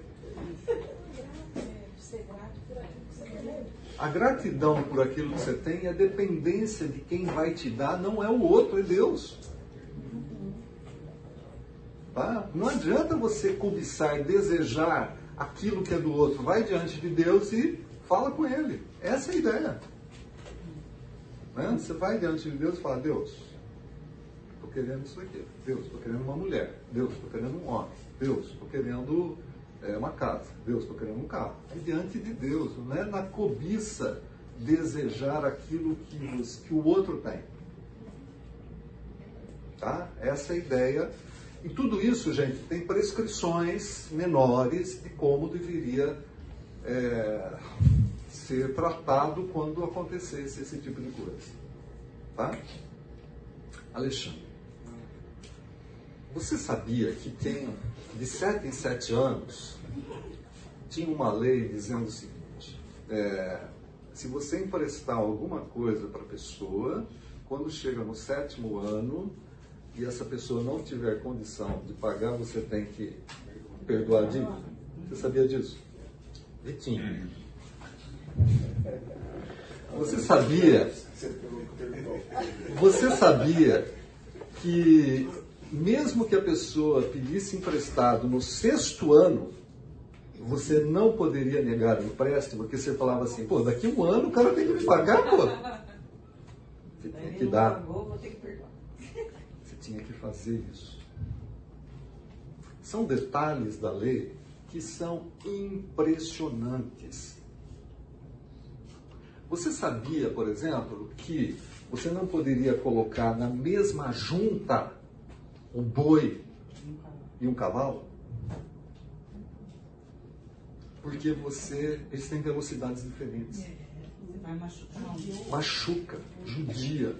A gratidão por aquilo que você tem é dependência de quem vai te dar, não é o outro, é Deus. Tá? Não adianta você cobiçar, desejar aquilo que é do outro. Vai diante de Deus e fala com Ele. Essa é a ideia. Né? Você vai diante de Deus e fala, Deus, estou querendo isso aqui. Deus, estou querendo uma mulher. Deus, estou querendo um homem. Deus, estou querendo é, uma casa. Deus, estou querendo um carro. É diante de Deus, não é na cobiça desejar aquilo que, você, que o outro tem. Tá? Essa é a ideia. E tudo isso, gente, tem prescrições menores de como deveria é, ser tratado quando acontecesse esse tipo de coisa. Tá? Alexandre, você sabia que tem de sete em sete anos tinha uma lei dizendo o seguinte: é, se você emprestar alguma coisa para a pessoa, quando chega no sétimo ano e essa pessoa não tiver condição de pagar, você tem que perdoar a dívida. Você sabia disso? Vitinho. Você sabia? Você sabia que mesmo que a pessoa pedisse emprestado no sexto ano, você não poderia negar o empréstimo, porque você falava assim, pô, daqui a um ano o cara tem que me pagar, pô. dar. vou ter que perdoar. Você tinha que fazer isso. São detalhes da lei que são impressionantes. Você sabia, por exemplo, que você não poderia colocar na mesma junta um boi e um cavalo? Porque você, eles têm velocidades diferentes. Você vai machucar. Machuca, judia.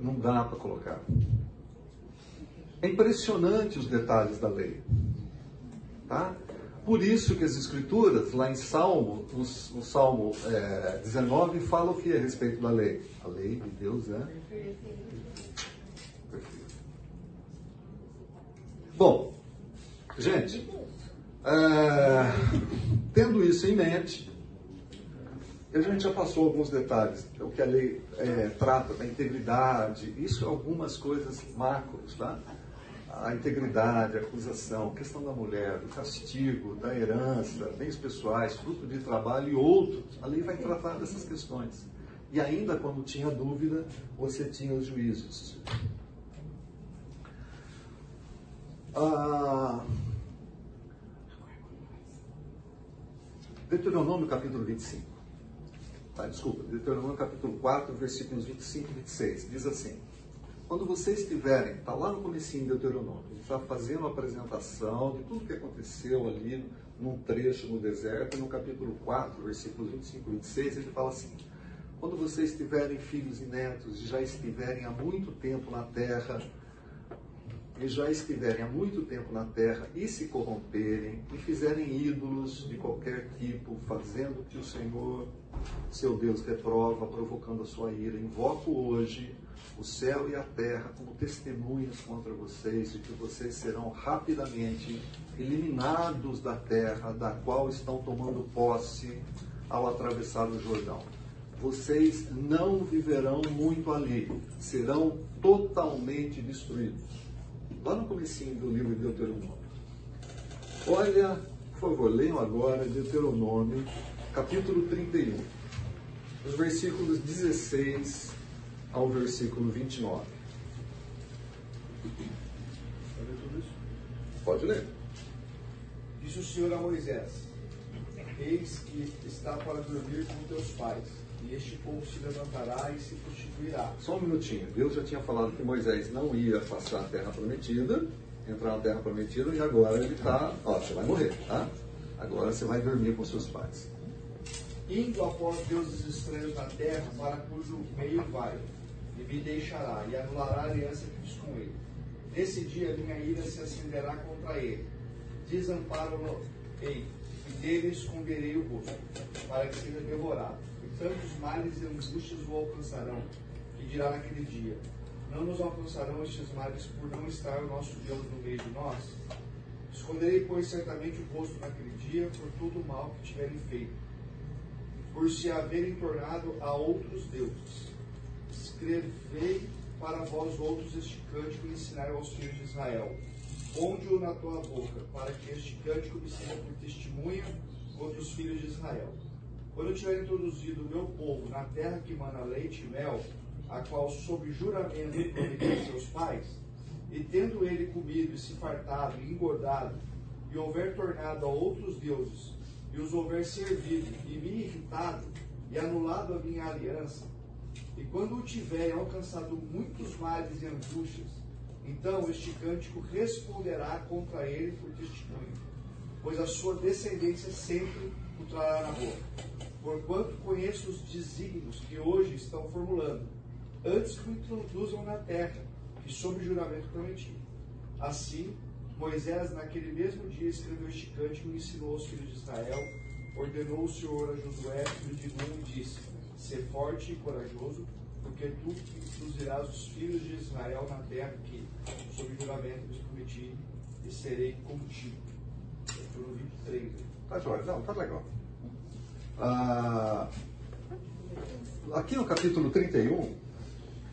Não dá para colocar. É impressionante os detalhes da lei. Tá? Por isso que as escrituras, lá em Salmo, no, no Salmo é, 19, falam o que a respeito da lei? A lei de Deus é perfeita. Bom, gente, é, tendo isso em mente, a gente já passou alguns detalhes, o que a lei é, trata da integridade, isso algumas coisas macros, tá? A integridade, a acusação, questão da mulher, do castigo, da herança, bens pessoais, fruto de trabalho e outros. A lei vai tratar dessas questões. E ainda quando tinha dúvida, você tinha os juízos. Ah, Deuteronômio capítulo 25. Ah, desculpa, Deuteronômio capítulo 4, versículos 25 e 26. Diz assim: Quando vocês estiverem, está lá no comecinho de Deuteronômio, ele está fazendo a apresentação de tudo que aconteceu ali num trecho no deserto, no capítulo 4, versículos 25 e 26, ele fala assim: Quando vocês tiverem filhos e netos e já estiverem há muito tempo na terra, e já estiverem há muito tempo na terra e se corromperem e fizerem ídolos de qualquer tipo, fazendo que o Senhor, seu Deus, reprova, provocando a sua ira, invoco hoje o céu e a terra como testemunhas contra vocês de que vocês serão rapidamente eliminados da terra da qual estão tomando posse ao atravessar o Jordão. Vocês não viverão muito ali, serão totalmente destruídos lá no comecinho do livro de Deuteronômio. Olha, por favor, leiam agora Deuteronômio, capítulo 31, os versículos 16 ao versículo 29. Pode ler. Disse o Senhor a Moisés: Eis que está para dormir com teus pais, e este povo se levantará e se prostituirá. Só um minutinho. Deus já tinha falado que Moisés não ia passar a terra prometida, entrar na terra prometida, e agora ele está, ó, você vai morrer, tá? Agora você vai dormir com seus pais. Indo após deuses estranhos na terra, para cujo meio vai, e me deixará, e anulará a aliança que fiz com ele. Nesse dia minha ira se acenderá contra ele. Desamparo-lo-ei, e dele esconderei o rosto, para que seja devorado. E tantos males e angústias o alcançarão, que dirá naquele dia: Não nos alcançarão estes males por não estar o nosso Deus no meio de nós? Esconderei, pois, certamente o rosto naquele dia por todo o mal que tiverem feito por se haverem tornado a outros deuses. Escrevei para vós outros este cântico e ensinai aos filhos de Israel. Ponde-o na tua boca, para que este cântico me seja por testemunha contra os filhos de Israel. Quando eu tiver introduzido o meu povo na terra que mana leite e mel, a qual sob juramento prometi seus pais, e tendo ele comido e se fartado e engordado, e houver tornado a outros deuses, e os houver servido e me irritado e anulado a minha aliança, e quando o tiver alcançado muitos males e angústias, então este cântico responderá contra ele por testemunho, pois a sua descendência sempre o trará na boca. Porquanto conheço os desígnios que hoje estão formulando, antes que o introduzam na terra, que sob juramento prometi. Assim, Moisés, naquele mesmo dia, escreveu este cântico e ensinou aos filhos de Israel. Ordenou o Senhor a Josué, filho de Nun, e disse: Sê forte e corajoso, porque tu introduzirás os filhos de Israel na terra que, sob juramento, lhes prometi, e serei contigo. No 23. Tá jóia, não, tá legal. Ah, aqui no capítulo 31,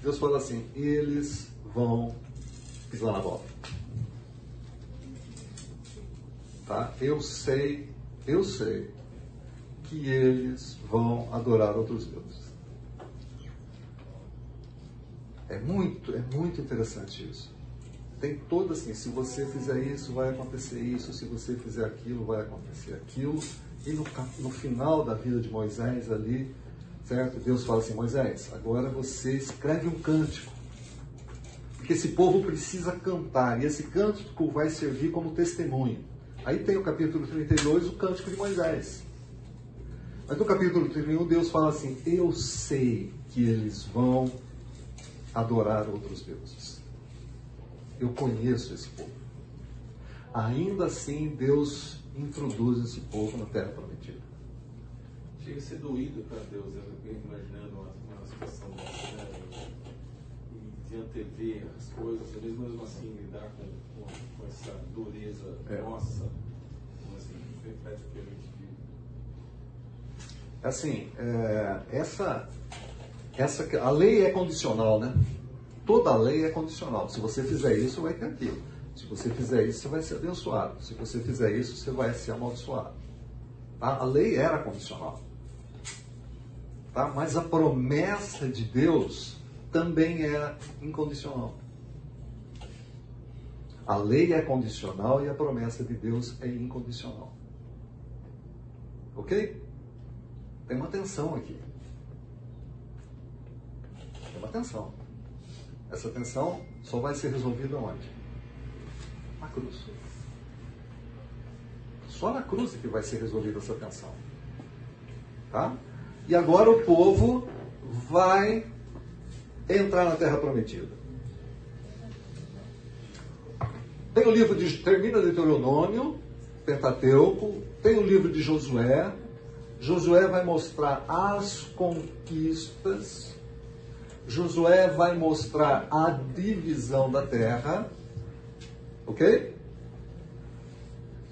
Deus fala assim: eles vão pisar na bola. Tá? Eu sei, eu sei que eles vão adorar outros deuses. É muito, é muito interessante isso. Tem todo assim, se você fizer isso, vai acontecer isso, se você fizer aquilo, vai acontecer aquilo. E no, no final da vida de Moisés ali, certo? Deus fala assim, Moisés, agora você escreve um cântico. Porque esse povo precisa cantar, e esse cântico vai servir como testemunho. Aí tem o capítulo 32, o cântico de Moisés. Mas no capítulo 31, Deus fala assim: Eu sei que eles vão adorar outros deuses. Eu conheço esse povo. Ainda assim, Deus introduz esse povo na terra prometida. Chega a ser doído para Deus, eu imaginando uma, uma situação dessa, né? de antever as coisas, eles mesmo assim lidar com, com, com essa dureza É. nossa, como assim, reflete o que a gente. Assim, é, essa, essa, a lei é condicional, né? Toda lei é condicional. Se você fizer isso, vai ter aquilo. Se você fizer isso, você vai ser abençoado. Se você fizer isso, você vai ser amaldiçoado. Tá? A lei era condicional. Tá? Mas a promessa de Deus também é incondicional. A lei é condicional e a promessa de Deus é incondicional. Ok? Tem uma tensão aqui. Tem uma tensão. Essa tensão só vai ser resolvida onde? Na cruz. Só na cruz é que vai ser resolvida essa tensão. Tá? E agora o povo vai entrar na terra prometida. Tem o livro de termina Deuteronômio, Pentateuco, tem o livro de Josué. Josué vai mostrar as conquistas. Josué vai mostrar a divisão da terra. OK?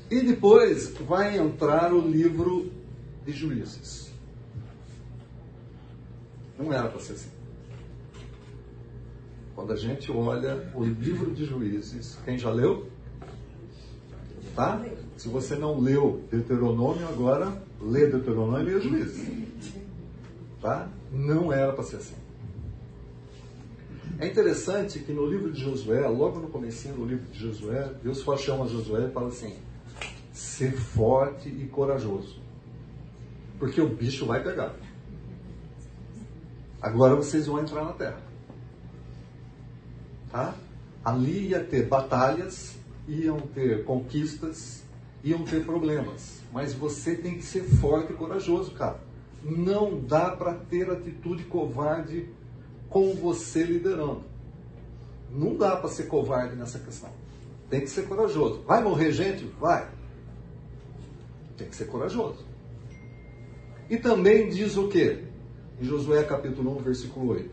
E depois vai entrar o livro de Juízes. Não era para ser assim. Quando a gente olha o livro de Juízes, quem já leu? Tá? Se você não leu Deuteronômio, agora lê Deuteronômio e lê Juízes. Tá? Não era para ser assim. É interessante que no livro de Josué, logo no comecinho do livro de Josué, Deus só chama Josué e fala assim: ser forte e corajoso. Porque o bicho vai pegar. Agora vocês vão entrar na terra. Tá? Ali ia ter batalhas, iam ter conquistas, iam ter problemas. Mas você tem que ser forte e corajoso, cara. Não dá para ter atitude covarde com você liderando. Não dá para ser covarde nessa questão. Tem que ser corajoso. Vai morrer gente? Vai. Tem que ser corajoso. E também diz o quê? Em Josué capítulo 1, versículo 8.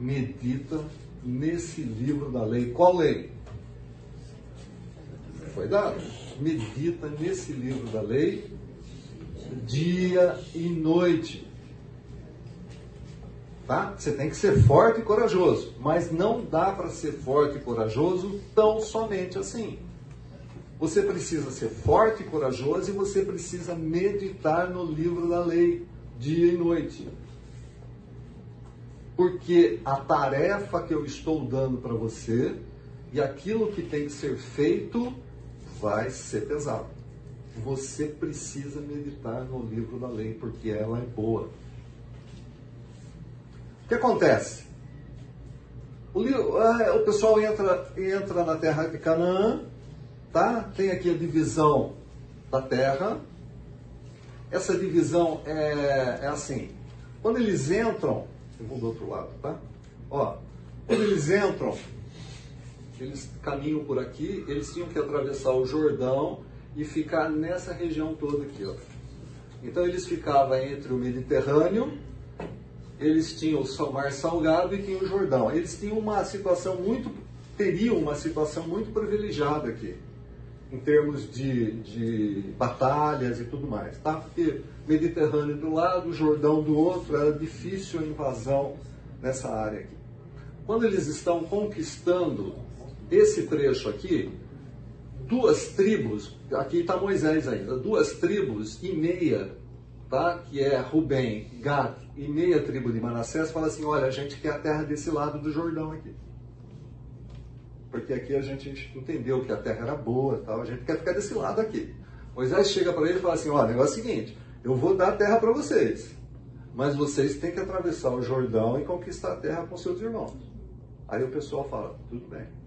Medita nesse livro da lei. Qual lei? Foi dado. Medita nesse livro da lei dia e noite. Tá? Você tem que ser forte e corajoso, mas não dá para ser forte e corajoso tão somente assim. Você precisa ser forte e corajoso e você precisa meditar no livro da lei dia e noite. Porque a tarefa que eu estou dando para você e aquilo que tem que ser feito vai ser pesado. Você precisa meditar no livro da lei, porque ela é boa. O que acontece? O, ah, o pessoal entra, entra na terra de Canaã, tá? tem aqui a divisão da terra. Essa divisão é, é assim: quando eles entram, eu vou do outro lado, tá? Ó, quando eles entram, eles caminham por aqui, eles tinham que atravessar o Jordão e ficar nessa região toda aqui, ó. Então eles ficavam entre o Mediterrâneo, eles tinham o Mar Salgado e tinham o Jordão. Eles tinham uma situação muito, teriam uma situação muito privilegiada aqui, em termos de, de batalhas e tudo mais, tá? Porque Mediterrâneo do lado, Jordão do outro, era difícil a invasão nessa área aqui. Quando eles estão conquistando esse trecho aqui, duas tribos, aqui está Moisés ainda, duas tribos e meia, tá? que é Rubem, Gad e meia tribo de Manassés, fala assim, olha, a gente quer a terra desse lado do Jordão aqui. Porque aqui a gente entendeu que a terra era boa, tal, a gente quer ficar desse lado aqui. Moisés chega para ele e fala assim, olha, o negócio é o seguinte, eu vou dar a terra para vocês, mas vocês têm que atravessar o Jordão e conquistar a terra com seus irmãos. Aí o pessoal fala, tudo bem.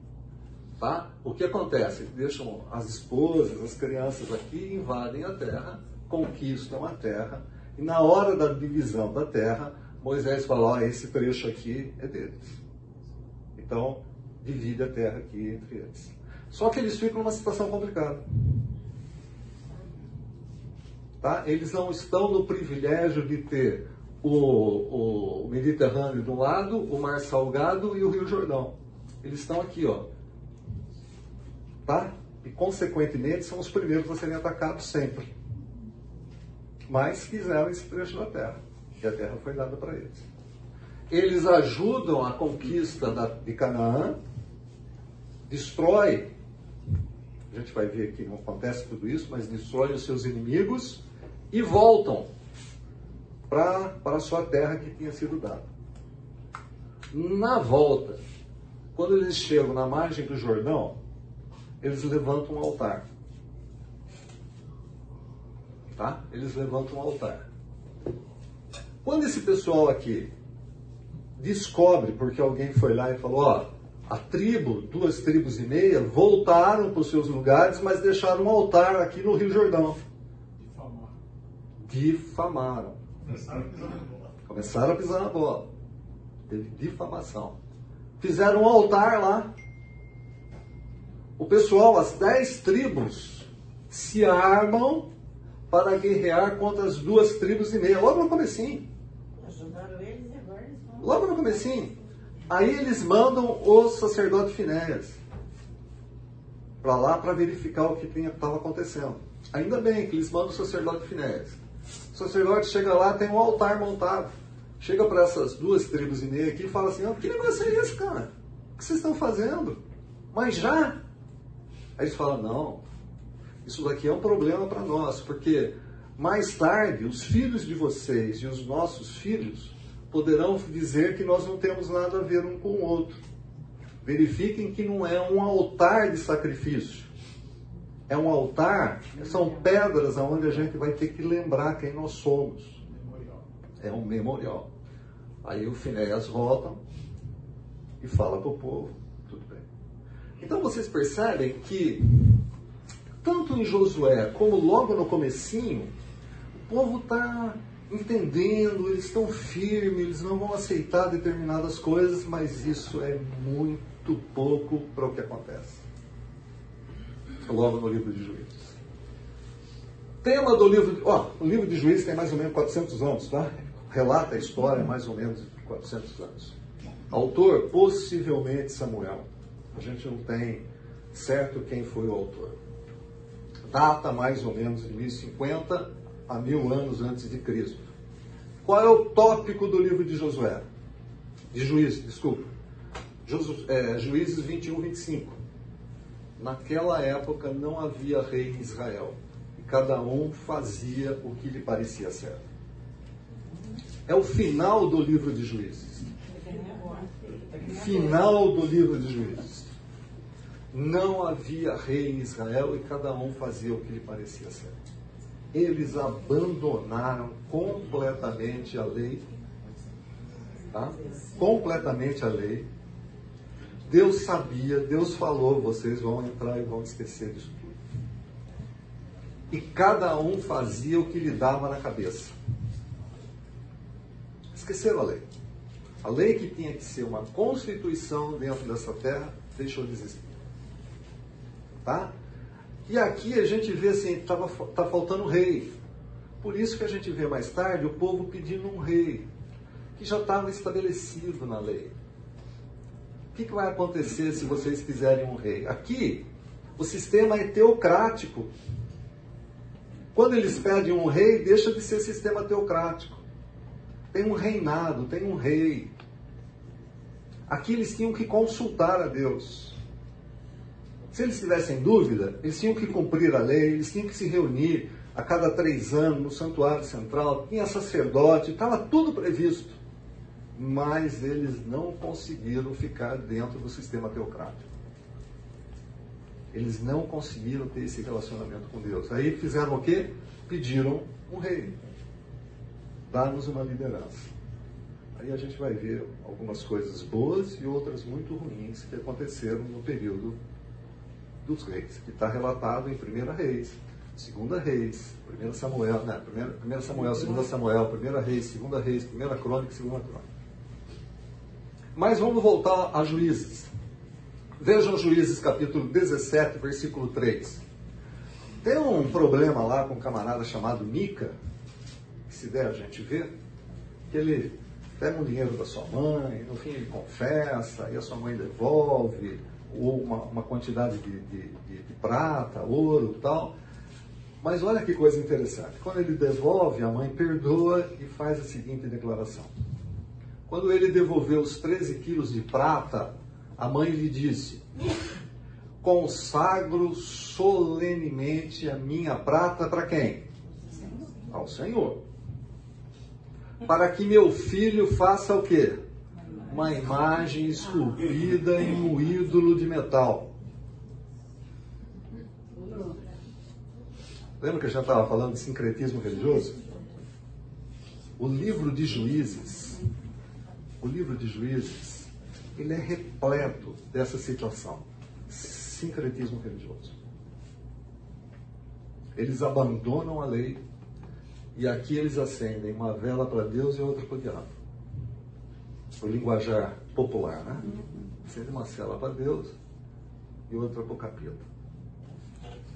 Tá? O que acontece? Deixam as esposas, as crianças aqui, invadem a terra, conquistam a terra, e na hora da divisão da terra, Moisés fala: esse trecho aqui é deles. Então, divide a terra aqui entre eles. Só que eles ficam numa situação complicada. Tá? Eles não estão no privilégio de ter o, o Mediterrâneo de um lado, o Mar Salgado e o Rio Jordão. Eles estão aqui, ó. Tá? E, consequentemente, são os primeiros a serem atacados sempre. Mas quiseram esse trecho da terra, que a terra foi dada para eles. Eles ajudam a conquista da, de Canaã, destrói, a gente vai ver que não acontece tudo isso, mas destrói os seus inimigos e voltam para a sua terra que tinha sido dada. Na volta, quando eles chegam na margem do Jordão, eles levantam um altar. Tá? Eles levantam um altar. Quando esse pessoal aqui descobre, porque alguém foi lá e falou, ó, a tribo, duas tribos e meia, voltaram para os seus lugares, mas deixaram um altar aqui no Rio Jordão. Difamaram. Começaram a pisar na bola. Começaram a pisar na bola. Teve difamação. Fizeram um altar lá. O pessoal, as dez tribos, se armam para guerrear contra as duas tribos e meia. Logo no comecinho. Ajudaram eles e agora eles vão. Logo no comecinho. Aí eles mandam o sacerdote Finéias para lá para verificar o que estava acontecendo. Ainda bem que eles mandam o sacerdote Finéias. O sacerdote chega lá, tem um altar montado. Chega para essas duas tribos e meia aqui e fala assim: oh, que negócio é esse, cara? O que vocês estão fazendo? Mas já? Aí eles falam: não, isso daqui é um problema para nós, porque mais tarde os filhos de vocês e os nossos filhos poderão dizer que nós não temos nada a ver um com o outro. Verifiquem que não é um altar de sacrifício. É um altar, são pedras onde a gente vai ter que lembrar quem nós somos. É um memorial. Aí o Finéias volta e fala para o povo. Então vocês percebem que tanto em Josué como logo no comecinho, o povo está entendendo, eles estão firmes, eles não vão aceitar determinadas coisas, mas isso é muito pouco para o que acontece. Logo no livro de Juízes. Tema do livro, ó, o livro de Juízes tem mais ou menos 400 anos, tá? Relata a história mais ou menos de 400 anos. Autor, possivelmente Samuel. A gente não tem certo quem foi o autor. Data mais ou menos de 1050 a mil anos antes de Cristo. Qual é o tópico do livro de Josué? De Juízes, desculpa. Josu, é, Juízes 21, 25. Naquela época não havia rei em Israel. E cada um fazia o que lhe parecia certo. É o final do livro de Juízes. Final do livro de Juízes. Não havia rei em Israel e cada um fazia o que lhe parecia certo eles abandonaram completamente a lei. Tá? Completamente a lei. Deus sabia, Deus falou, vocês vão entrar e vão esquecer disso tudo. E cada um fazia o que lhe dava na cabeça. Esqueceram a lei. A lei que tinha que ser uma constituição dentro dessa terra deixou de existir. Tá? E aqui a gente vê assim, estava tá faltando rei. Por isso que a gente vê mais tarde o povo pedindo um rei, que já estava estabelecido na lei. O que, que vai acontecer se vocês quiserem um rei? Aqui, o sistema é teocrático. Quando eles pedem um rei, deixa de ser sistema teocrático. Tem um reinado, tem um rei. Aqui eles tinham que consultar a Deus. Se eles tivessem dúvida, eles tinham que cumprir a lei, eles tinham que se reunir a cada três anos no santuário central, tinha sacerdote, estava tudo previsto. Mas eles não conseguiram ficar dentro do sistema teocrático. Eles não conseguiram ter esse relacionamento com Deus. Aí fizeram o quê? Pediram um rei. Dá-nos uma liderança. Aí a gente vai ver algumas coisas boas e outras muito ruins que aconteceram no período dos reis, que está relatado em 1 Reis, 2 Reis, 1 Samuel, né, 1 Samuel, 2 Samuel, 1 Reis, 2 Reis, 1 Crônica e 2 Crônica. Mas vamos voltar a Juízes. Vejam Juízes capítulo 17, versículo 3. Tem um problema lá com um camarada chamado Mica, que se der a gente ver, que ele pega um dinheiro da sua mãe, no fim ele confessa, e a sua mãe devolve, ou uma, uma quantidade de, de, de, de prata, ouro e tal. Mas olha que coisa interessante. Quando ele devolve, a mãe perdoa e faz a seguinte declaração. Quando ele devolveu os 13 quilos de prata, a mãe lhe disse: Consagro solenemente a minha prata para quem? Ao Senhor. Para que meu filho faça o quê? Uma imagem esculpida em um ídolo de metal. Lembra que a gente estava falando de sincretismo religioso? O livro de Juízes, o livro de Juízes, ele é repleto dessa situação. Sincretismo religioso. Eles abandonam a lei e aqui eles acendem uma vela para Deus e outra para o diabo. O linguajar popular, né? Acende uma vela para Deus e outra para o capeta.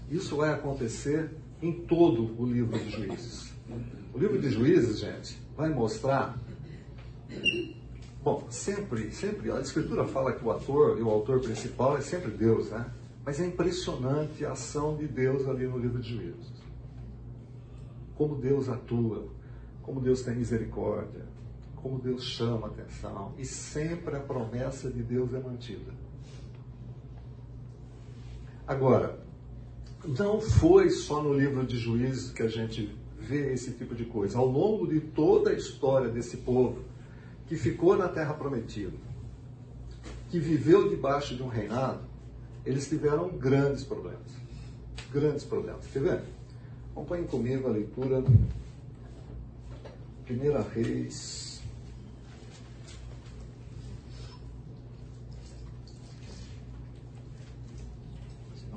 Isso vai acontecer em todo o livro de Juízes. O livro de Juízes, gente, vai mostrar. Bom, sempre, sempre, a Escritura fala que o ator e o autor principal é sempre Deus, né? Mas é impressionante a ação de Deus ali no livro de Juízes. Como Deus atua, como Deus tem misericórdia, como Deus chama a atenção. E sempre a promessa de Deus é mantida. Agora, não foi só no livro de Juízes que a gente vê esse tipo de coisa. Ao longo de toda a história desse povo que ficou na terra prometida, que viveu debaixo de um reinado, eles tiveram grandes problemas. Grandes problemas. Quer ver? Acompanhem comigo a leitura. Primeira Reis.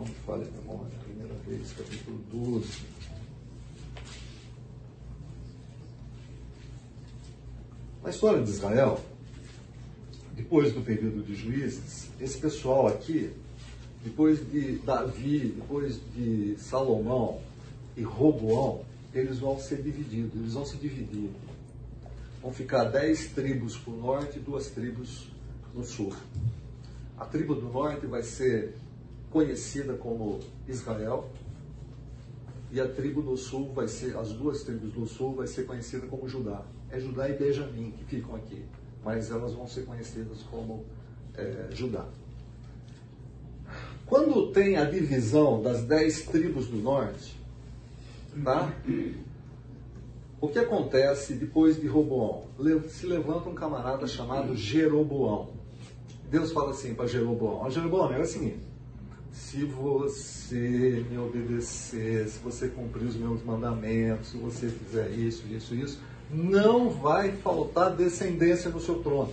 Me falha a memória. Primeira Reis, capítulo 12. Na história de Israel, depois do período de juízes, esse pessoal aqui, depois de Davi, depois de Salomão e Roboão, eles vão ser divididos, eles vão se dividir. Vão ficar dez tribos para o norte e duas tribos no sul. A tribo do norte vai ser conhecida como Israel, e a tribo do sul vai ser, as duas tribos do sul vai ser conhecida como Judá. É Judá e Benjamim que ficam aqui, mas elas vão ser conhecidas como é, Judá. Quando tem a divisão das dez tribos do norte, tá? O que acontece depois de Roboão? Se levanta um camarada chamado Jeroboão. Deus fala assim para Jeroboão: Jeroboão, é o seguinte se você me obedecer, se você cumprir os meus mandamentos, se você fizer isso, isso, isso, não vai faltar descendência no seu trono.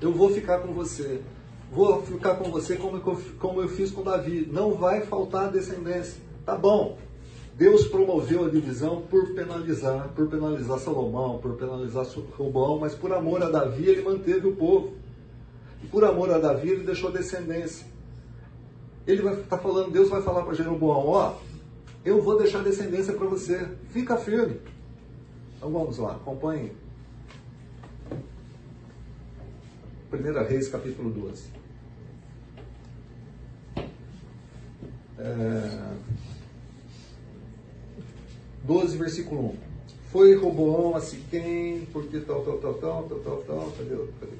Eu vou ficar com você. Vou ficar com você como eu, como eu fiz com Davi. Não vai faltar descendência. Tá bom. Deus promoveu a divisão por penalizar, por penalizar Salomão, por penalizar Robão, mas por amor a Davi ele manteve o povo. E por amor a Davi ele deixou descendência ele vai estar tá falando, Deus vai falar para Jeroboão, ó, eu vou deixar descendência para você, fica firme. Então vamos lá, acompanhe. 1 Reis, capítulo 12. É... 12, versículo 1. Foi Roboão a Siquém, porque tal, tal, tal, tal, tal, tal, tal, cadê? cadê?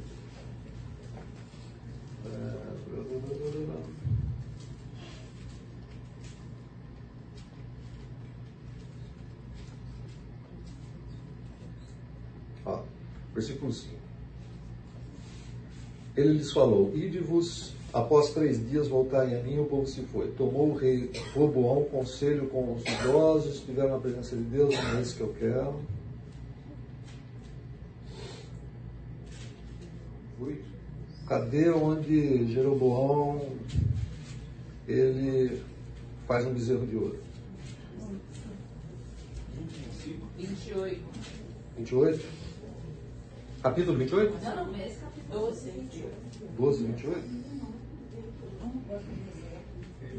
É... Versículo 5. Ele lhes falou: Ide-vos, após três dias voltarem a mim, o povo se foi. Tomou o rei Roboão conselho com os idosos, estiveram na presença de Deus, não é isso que eu quero. Cadê onde Jeroboão ele faz um bezerro de ouro? 28. 28? Capítulo 28? Não, não, esse capítulo 12, 28. 12, 28?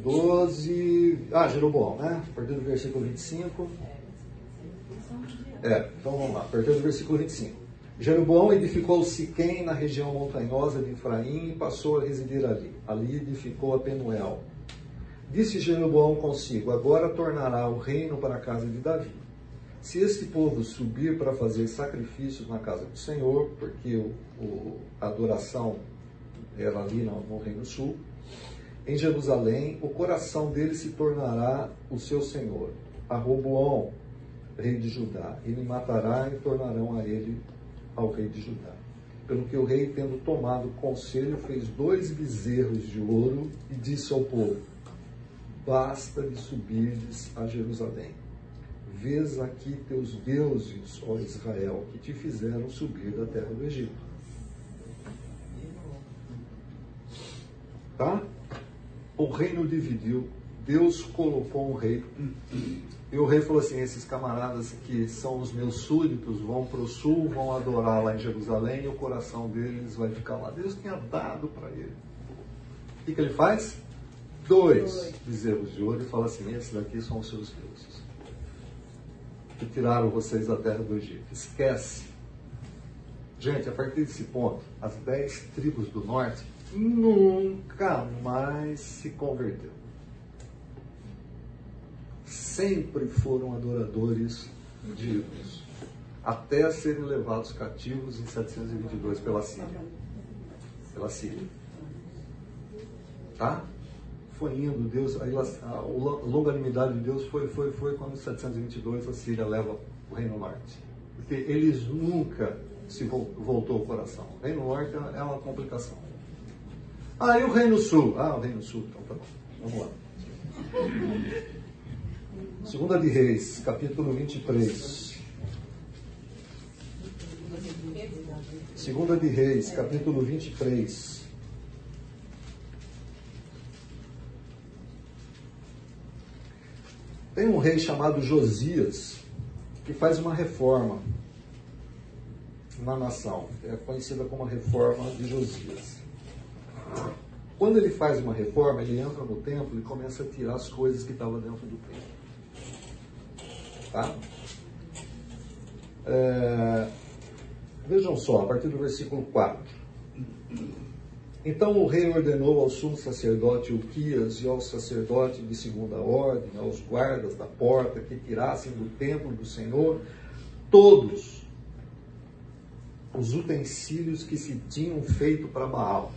12. Ah, Jeroboão, né? A partir do versículo 25. É, então vamos lá, a partir do versículo 25. Jeroboão edificou Siquém na região montanhosa de Efraim e passou a residir ali. Ali edificou a Penuel. Disse Jeroboão consigo: Agora tornará o reino para a casa de Davi. Se este povo subir para fazer sacrifícios na casa do Senhor, porque o, o, a adoração era ali no, no Reino Sul, em Jerusalém, o coração dele se tornará o seu Senhor. A Roboão, rei de Judá, ele matará e tornarão a ele ao rei de Judá. Pelo que o rei, tendo tomado conselho, fez dois bezerros de ouro e disse ao povo: Basta de subirdes a Jerusalém. Vês aqui teus deuses, ó Israel, que te fizeram subir da terra do Egito. Tá? O reino dividiu, Deus colocou um rei. E o rei falou assim: esses camaradas que são os meus súditos vão para o sul, vão adorar lá em Jerusalém e o coração deles vai ficar lá. Deus tinha dado para ele. O que, que ele faz? Dois bezerros de ouro e fala assim: esses daqui são os seus deuses. Que tiraram vocês da terra do Egito. Esquece. Gente, a partir desse ponto, as dez tribos do norte nunca mais se converteu. Sempre foram adoradores de ídolos, até serem levados cativos em 722 pela Síria. Pela Síria. Tá? Foi indo, Deus, a, a longanimidade de Deus foi, foi, foi quando em 722 a Síria leva o Reino Norte. Porque eles nunca se voltou o coração. O Reino Norte é uma complicação. Ah, e o Reino Sul? Ah, o Reino Sul, então tá bom. Vamos lá. Segunda de Reis, capítulo 23. Segunda de Reis, capítulo 23. Tem um rei chamado Josias que faz uma reforma na nação. É conhecida como a reforma de Josias. Quando ele faz uma reforma, ele entra no templo e começa a tirar as coisas que estavam dentro do templo. Tá? É, vejam só, a partir do versículo 4. Então o rei ordenou ao sumo sacerdote Uquias e ao sacerdote de segunda ordem, aos guardas da porta, que tirassem do templo do Senhor todos os utensílios que se tinham feito para Baal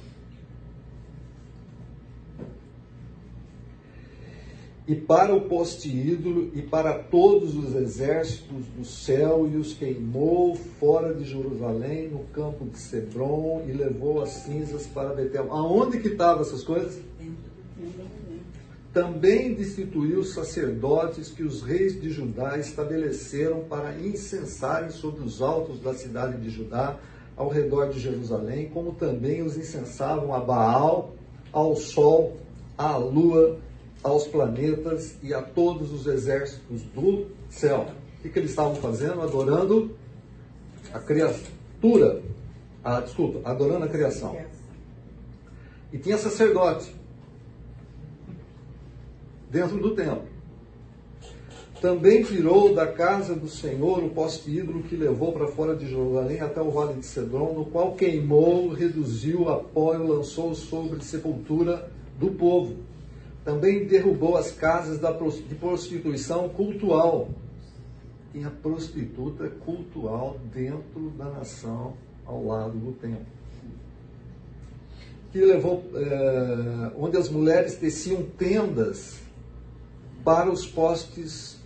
e para o poste ídolo e para todos os exércitos do céu e os queimou fora de Jerusalém no campo de Sebron e levou as cinzas para Betel. Aonde que estavam essas coisas? Também destituiu os sacerdotes que os reis de Judá estabeleceram para incensarem sobre os altos da cidade de Judá ao redor de Jerusalém, como também os incensavam a Baal, ao sol, à lua aos planetas e a todos os exércitos do céu. O que, que eles estavam fazendo? Adorando a criatura. Ah, desculpa, adorando a criação. E tinha sacerdote dentro do templo. Também tirou da casa do Senhor o poste ídolo que levou para fora de Jerusalém até o vale de Cedron, no qual queimou, reduziu a pó e lançou sobre sepultura do povo também derrubou as casas de prostituição cultual. Tinha prostituta cultual dentro da nação, ao lado do templo. Que levou, é, onde as mulheres teciam tendas para os postes,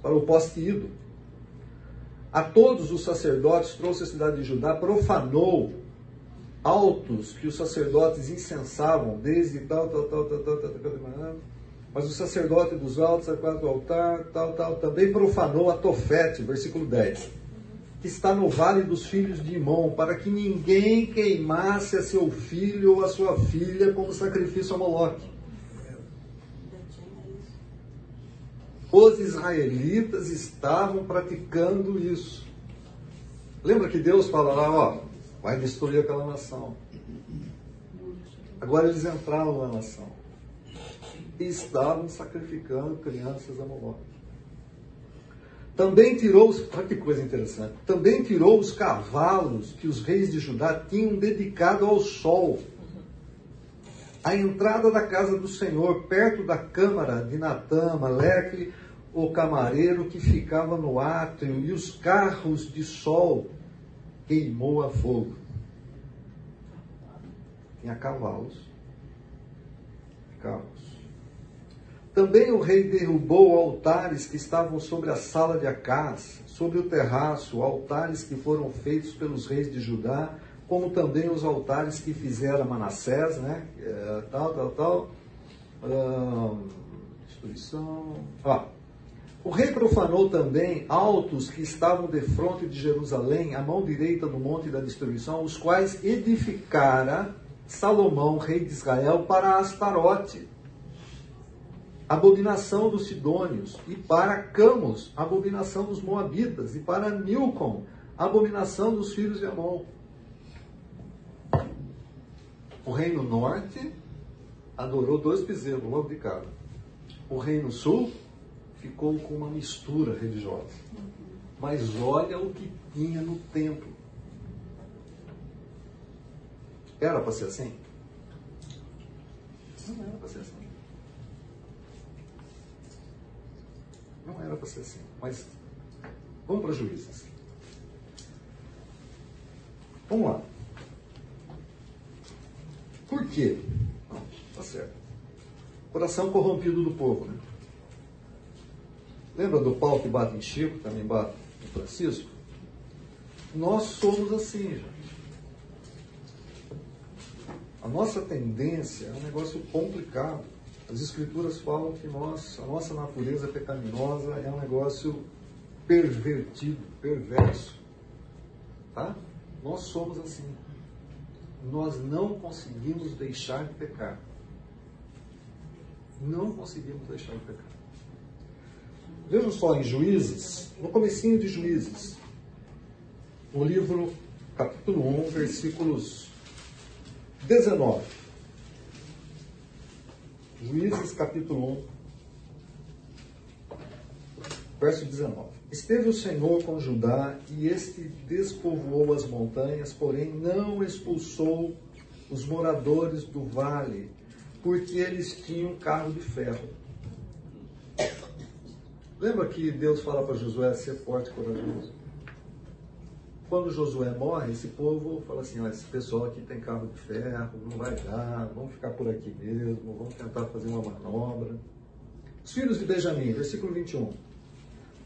para o poste ídolo. A todos os sacerdotes trouxe a cidade de Judá, profanou altos que os sacerdotes incensavam, desde tal, tal, tal, tal, tal, tal, tal, tal mas o sacerdote dos altos, acorda do é altar, tal, tal, também profanou a Tofete, versículo 10, que está no vale dos filhos de Imão, para que ninguém queimasse a seu filho ou a sua filha como sacrifício a Moloque. Os israelitas estavam praticando isso. Lembra que Deus fala lá, ó, vai destruir aquela nação. Agora eles entraram na nação e estavam sacrificando crianças a Moloque. Também tirou olha que coisa interessante, também tirou os cavalos que os reis de Judá tinham dedicado ao sol. A entrada da casa do Senhor, perto da câmara de Natã, Maleque, o camareiro que ficava no átrio, e os carros de sol queimou a fogo. Tinha cavalos. Carros. Também o rei derrubou altares que estavam sobre a sala de Acás, sobre o terraço, altares que foram feitos pelos reis de Judá, como também os altares que fizera Manassés, né? É, tal, tal, tal. Uh, destruição. Ah, o rei profanou também altos que estavam de fronte de Jerusalém, à mão direita do monte da destruição, os quais edificara Salomão, rei de Israel, para Astarote, abominação dos Sidônios, e para Camos, abominação dos Moabitas, e para Milcom, abominação dos filhos de Amon. O reino norte adorou dois bezerros logo de cara. O reino sul ficou com uma mistura religiosa. Mas olha o que tinha no templo. Era para ser assim? Não era para ser assim. Não era para ser assim. Mas vamos para juízes. Vamos lá. Por quê? Não, tá certo. Coração corrompido do povo, né? Lembra do pau que bate em Chico, também bate em Francisco? Nós somos assim, gente. A nossa tendência é um negócio complicado. As escrituras falam que nós, a nossa natureza pecaminosa é um negócio pervertido, perverso. Tá? Nós somos assim. Nós não conseguimos deixar de pecar. Não conseguimos deixar de pecar. Vejam só em Juízes, no comecinho de Juízes, no livro capítulo 1, versículos 19. Juízes capítulo 1, verso 19. Esteve o Senhor com Judá e este despovoou as montanhas, porém não expulsou os moradores do vale, porque eles tinham carro de ferro. Lembra que Deus fala para Josué ser forte e corajoso? Quando Josué morre, esse povo fala assim: esse pessoal aqui tem carro de ferro, não vai dar, vamos ficar por aqui mesmo, vamos tentar fazer uma manobra. Os filhos de Benjamim, versículo 21.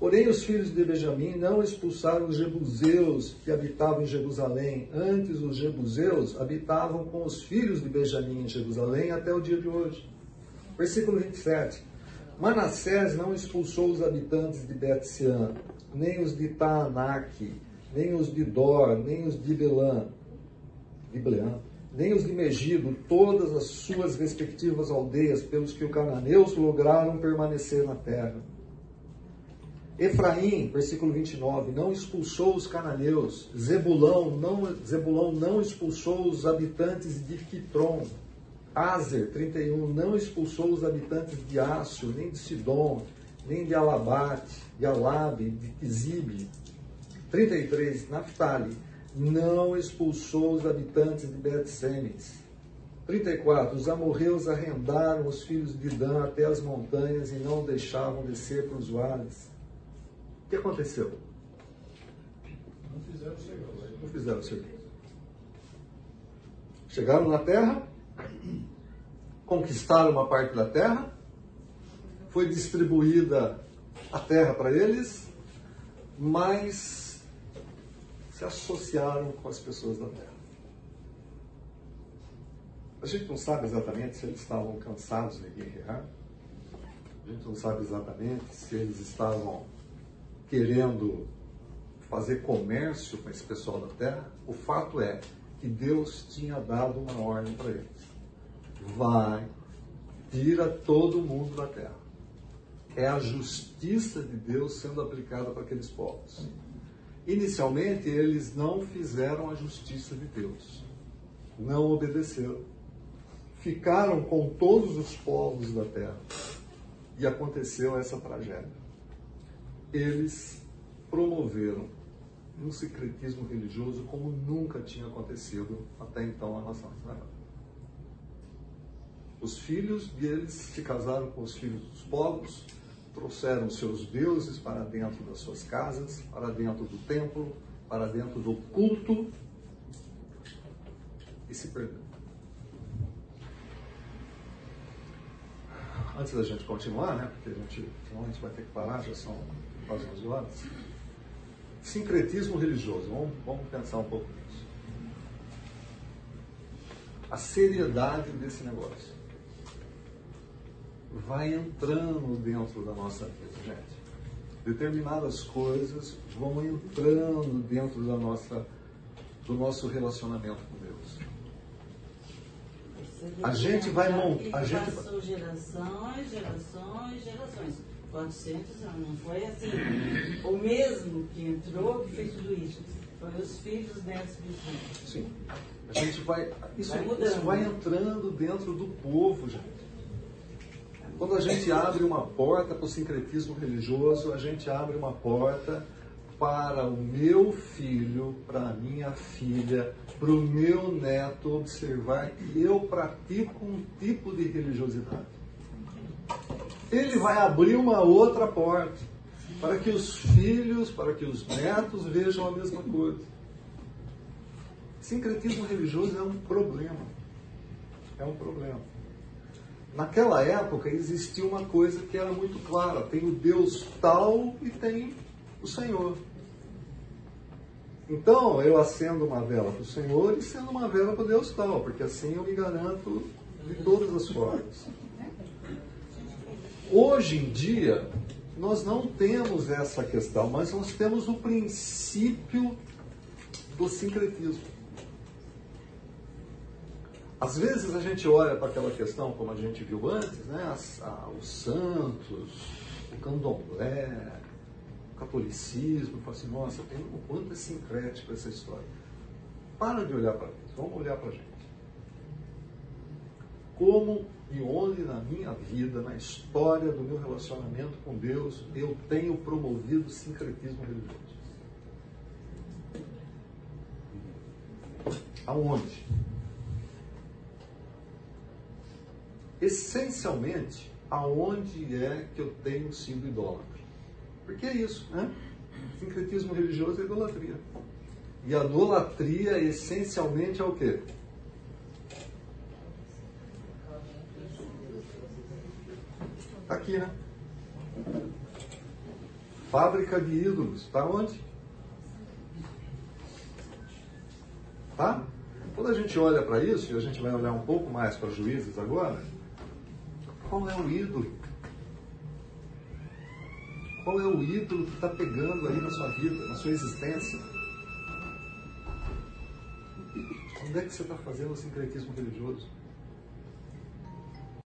Porém, os filhos de Benjamim não expulsaram os jebuseus que habitavam em Jerusalém. Antes, os jebuseus habitavam com os filhos de Benjamim em Jerusalém até o dia de hoje. Versículo 27. Manassés não expulsou os habitantes de Bet-Sean, nem os de Taanac, nem os de Dor, nem os de Bleã, nem os de Megido, todas as suas respectivas aldeias, pelos que os cananeus lograram permanecer na terra. Efraim, versículo 29, não expulsou os cananeus. Zebulão não, Zebulão não expulsou os habitantes de Quitron. Azer, 31, não expulsou os habitantes de Ácio, nem de Sidom, nem de Alabate, de Alabe, de Quizibe. 33, Naphtali, não expulsou os habitantes de Bet-Semes. 34, os amorreus arrendaram os filhos de Dan até as montanhas e não deixavam descer para os vales. O que aconteceu? Não fizeram o serviço. Não fizeram o serviço. Chegaram na terra, conquistaram uma parte da terra, foi distribuída a terra para eles, mas se associaram com as pessoas da terra. A gente não sabe exatamente se eles estavam cansados de guerrear. A gente não sabe exatamente se eles estavam querendo fazer comércio com esse pessoal da terra. O fato é que Deus tinha dado uma ordem para eles. Vai, tira todo mundo da terra. É a justiça de Deus sendo aplicada para aqueles povos. Inicialmente, eles não fizeram a justiça de Deus. Não obedeceram ficaram com todos os povos da terra. E aconteceu essa tragédia. Eles promoveram um secretismo religioso como nunca tinha acontecido até então na nação Israel. Os filhos deles se casaram com os filhos dos povos, trouxeram seus deuses para dentro das suas casas, para dentro do templo, para dentro do culto e se perderam. antes da gente continuar, né, porque a gente, senão a gente vai ter que parar, já são quase 11 horas. Sincretismo religioso, vamos, vamos pensar um pouco nisso. A seriedade desse negócio vai entrando dentro da nossa vida, gente. Determinadas coisas vão entrando dentro da nossa, do nosso relacionamento com Deus. A gente vai montar. A gente passou gerações, gerações, gerações. 400 anos, não foi assim. O mesmo que entrou que fez tudo isso. Foram os filhos, netos, bisnetos. Sim. A gente vai. Isso Vai isso vai entrando dentro do povo, gente. Quando a gente abre uma porta para o sincretismo religioso, a gente abre uma porta para o meu filho, para a minha filha, para o meu neto observar que eu pratico um tipo de religiosidade. Ele vai abrir uma outra porta para que os filhos, para que os netos vejam a mesma coisa. Sincretismo religioso é um problema. É um problema. Naquela época existia uma coisa que era muito clara: tem o Deus tal e tem o Senhor. Então eu acendo uma vela para o Senhor e acendo uma vela para o Deus tal, porque assim eu me garanto de todas as formas. Hoje em dia, nós não temos essa questão, mas nós temos o princípio do sincretismo. Às vezes a gente olha para aquela questão, como a gente viu antes, né? As- a- os santos, o candomblé, o catolicismo, e fala assim, nossa, tem um quanto é sincrético essa história. Para de olhar para isso, vamos olhar para a gente. Como e onde na minha vida, na história do meu relacionamento com Deus, eu tenho promovido sincretismo religioso? Aonde? Essencialmente aonde é que eu tenho sido idólatra. Porque é isso, né? Sincretismo religioso é idolatria. E a idolatria essencialmente é o quê? Está aqui, né? Fábrica de ídolos. Está onde? Tá? Quando a gente olha para isso, e a gente vai olhar um pouco mais para juízes agora, qual é o ídolo? Qual é o ídolo que está pegando aí na sua vida, na sua existência? Onde é que você está fazendo o sincretismo religioso?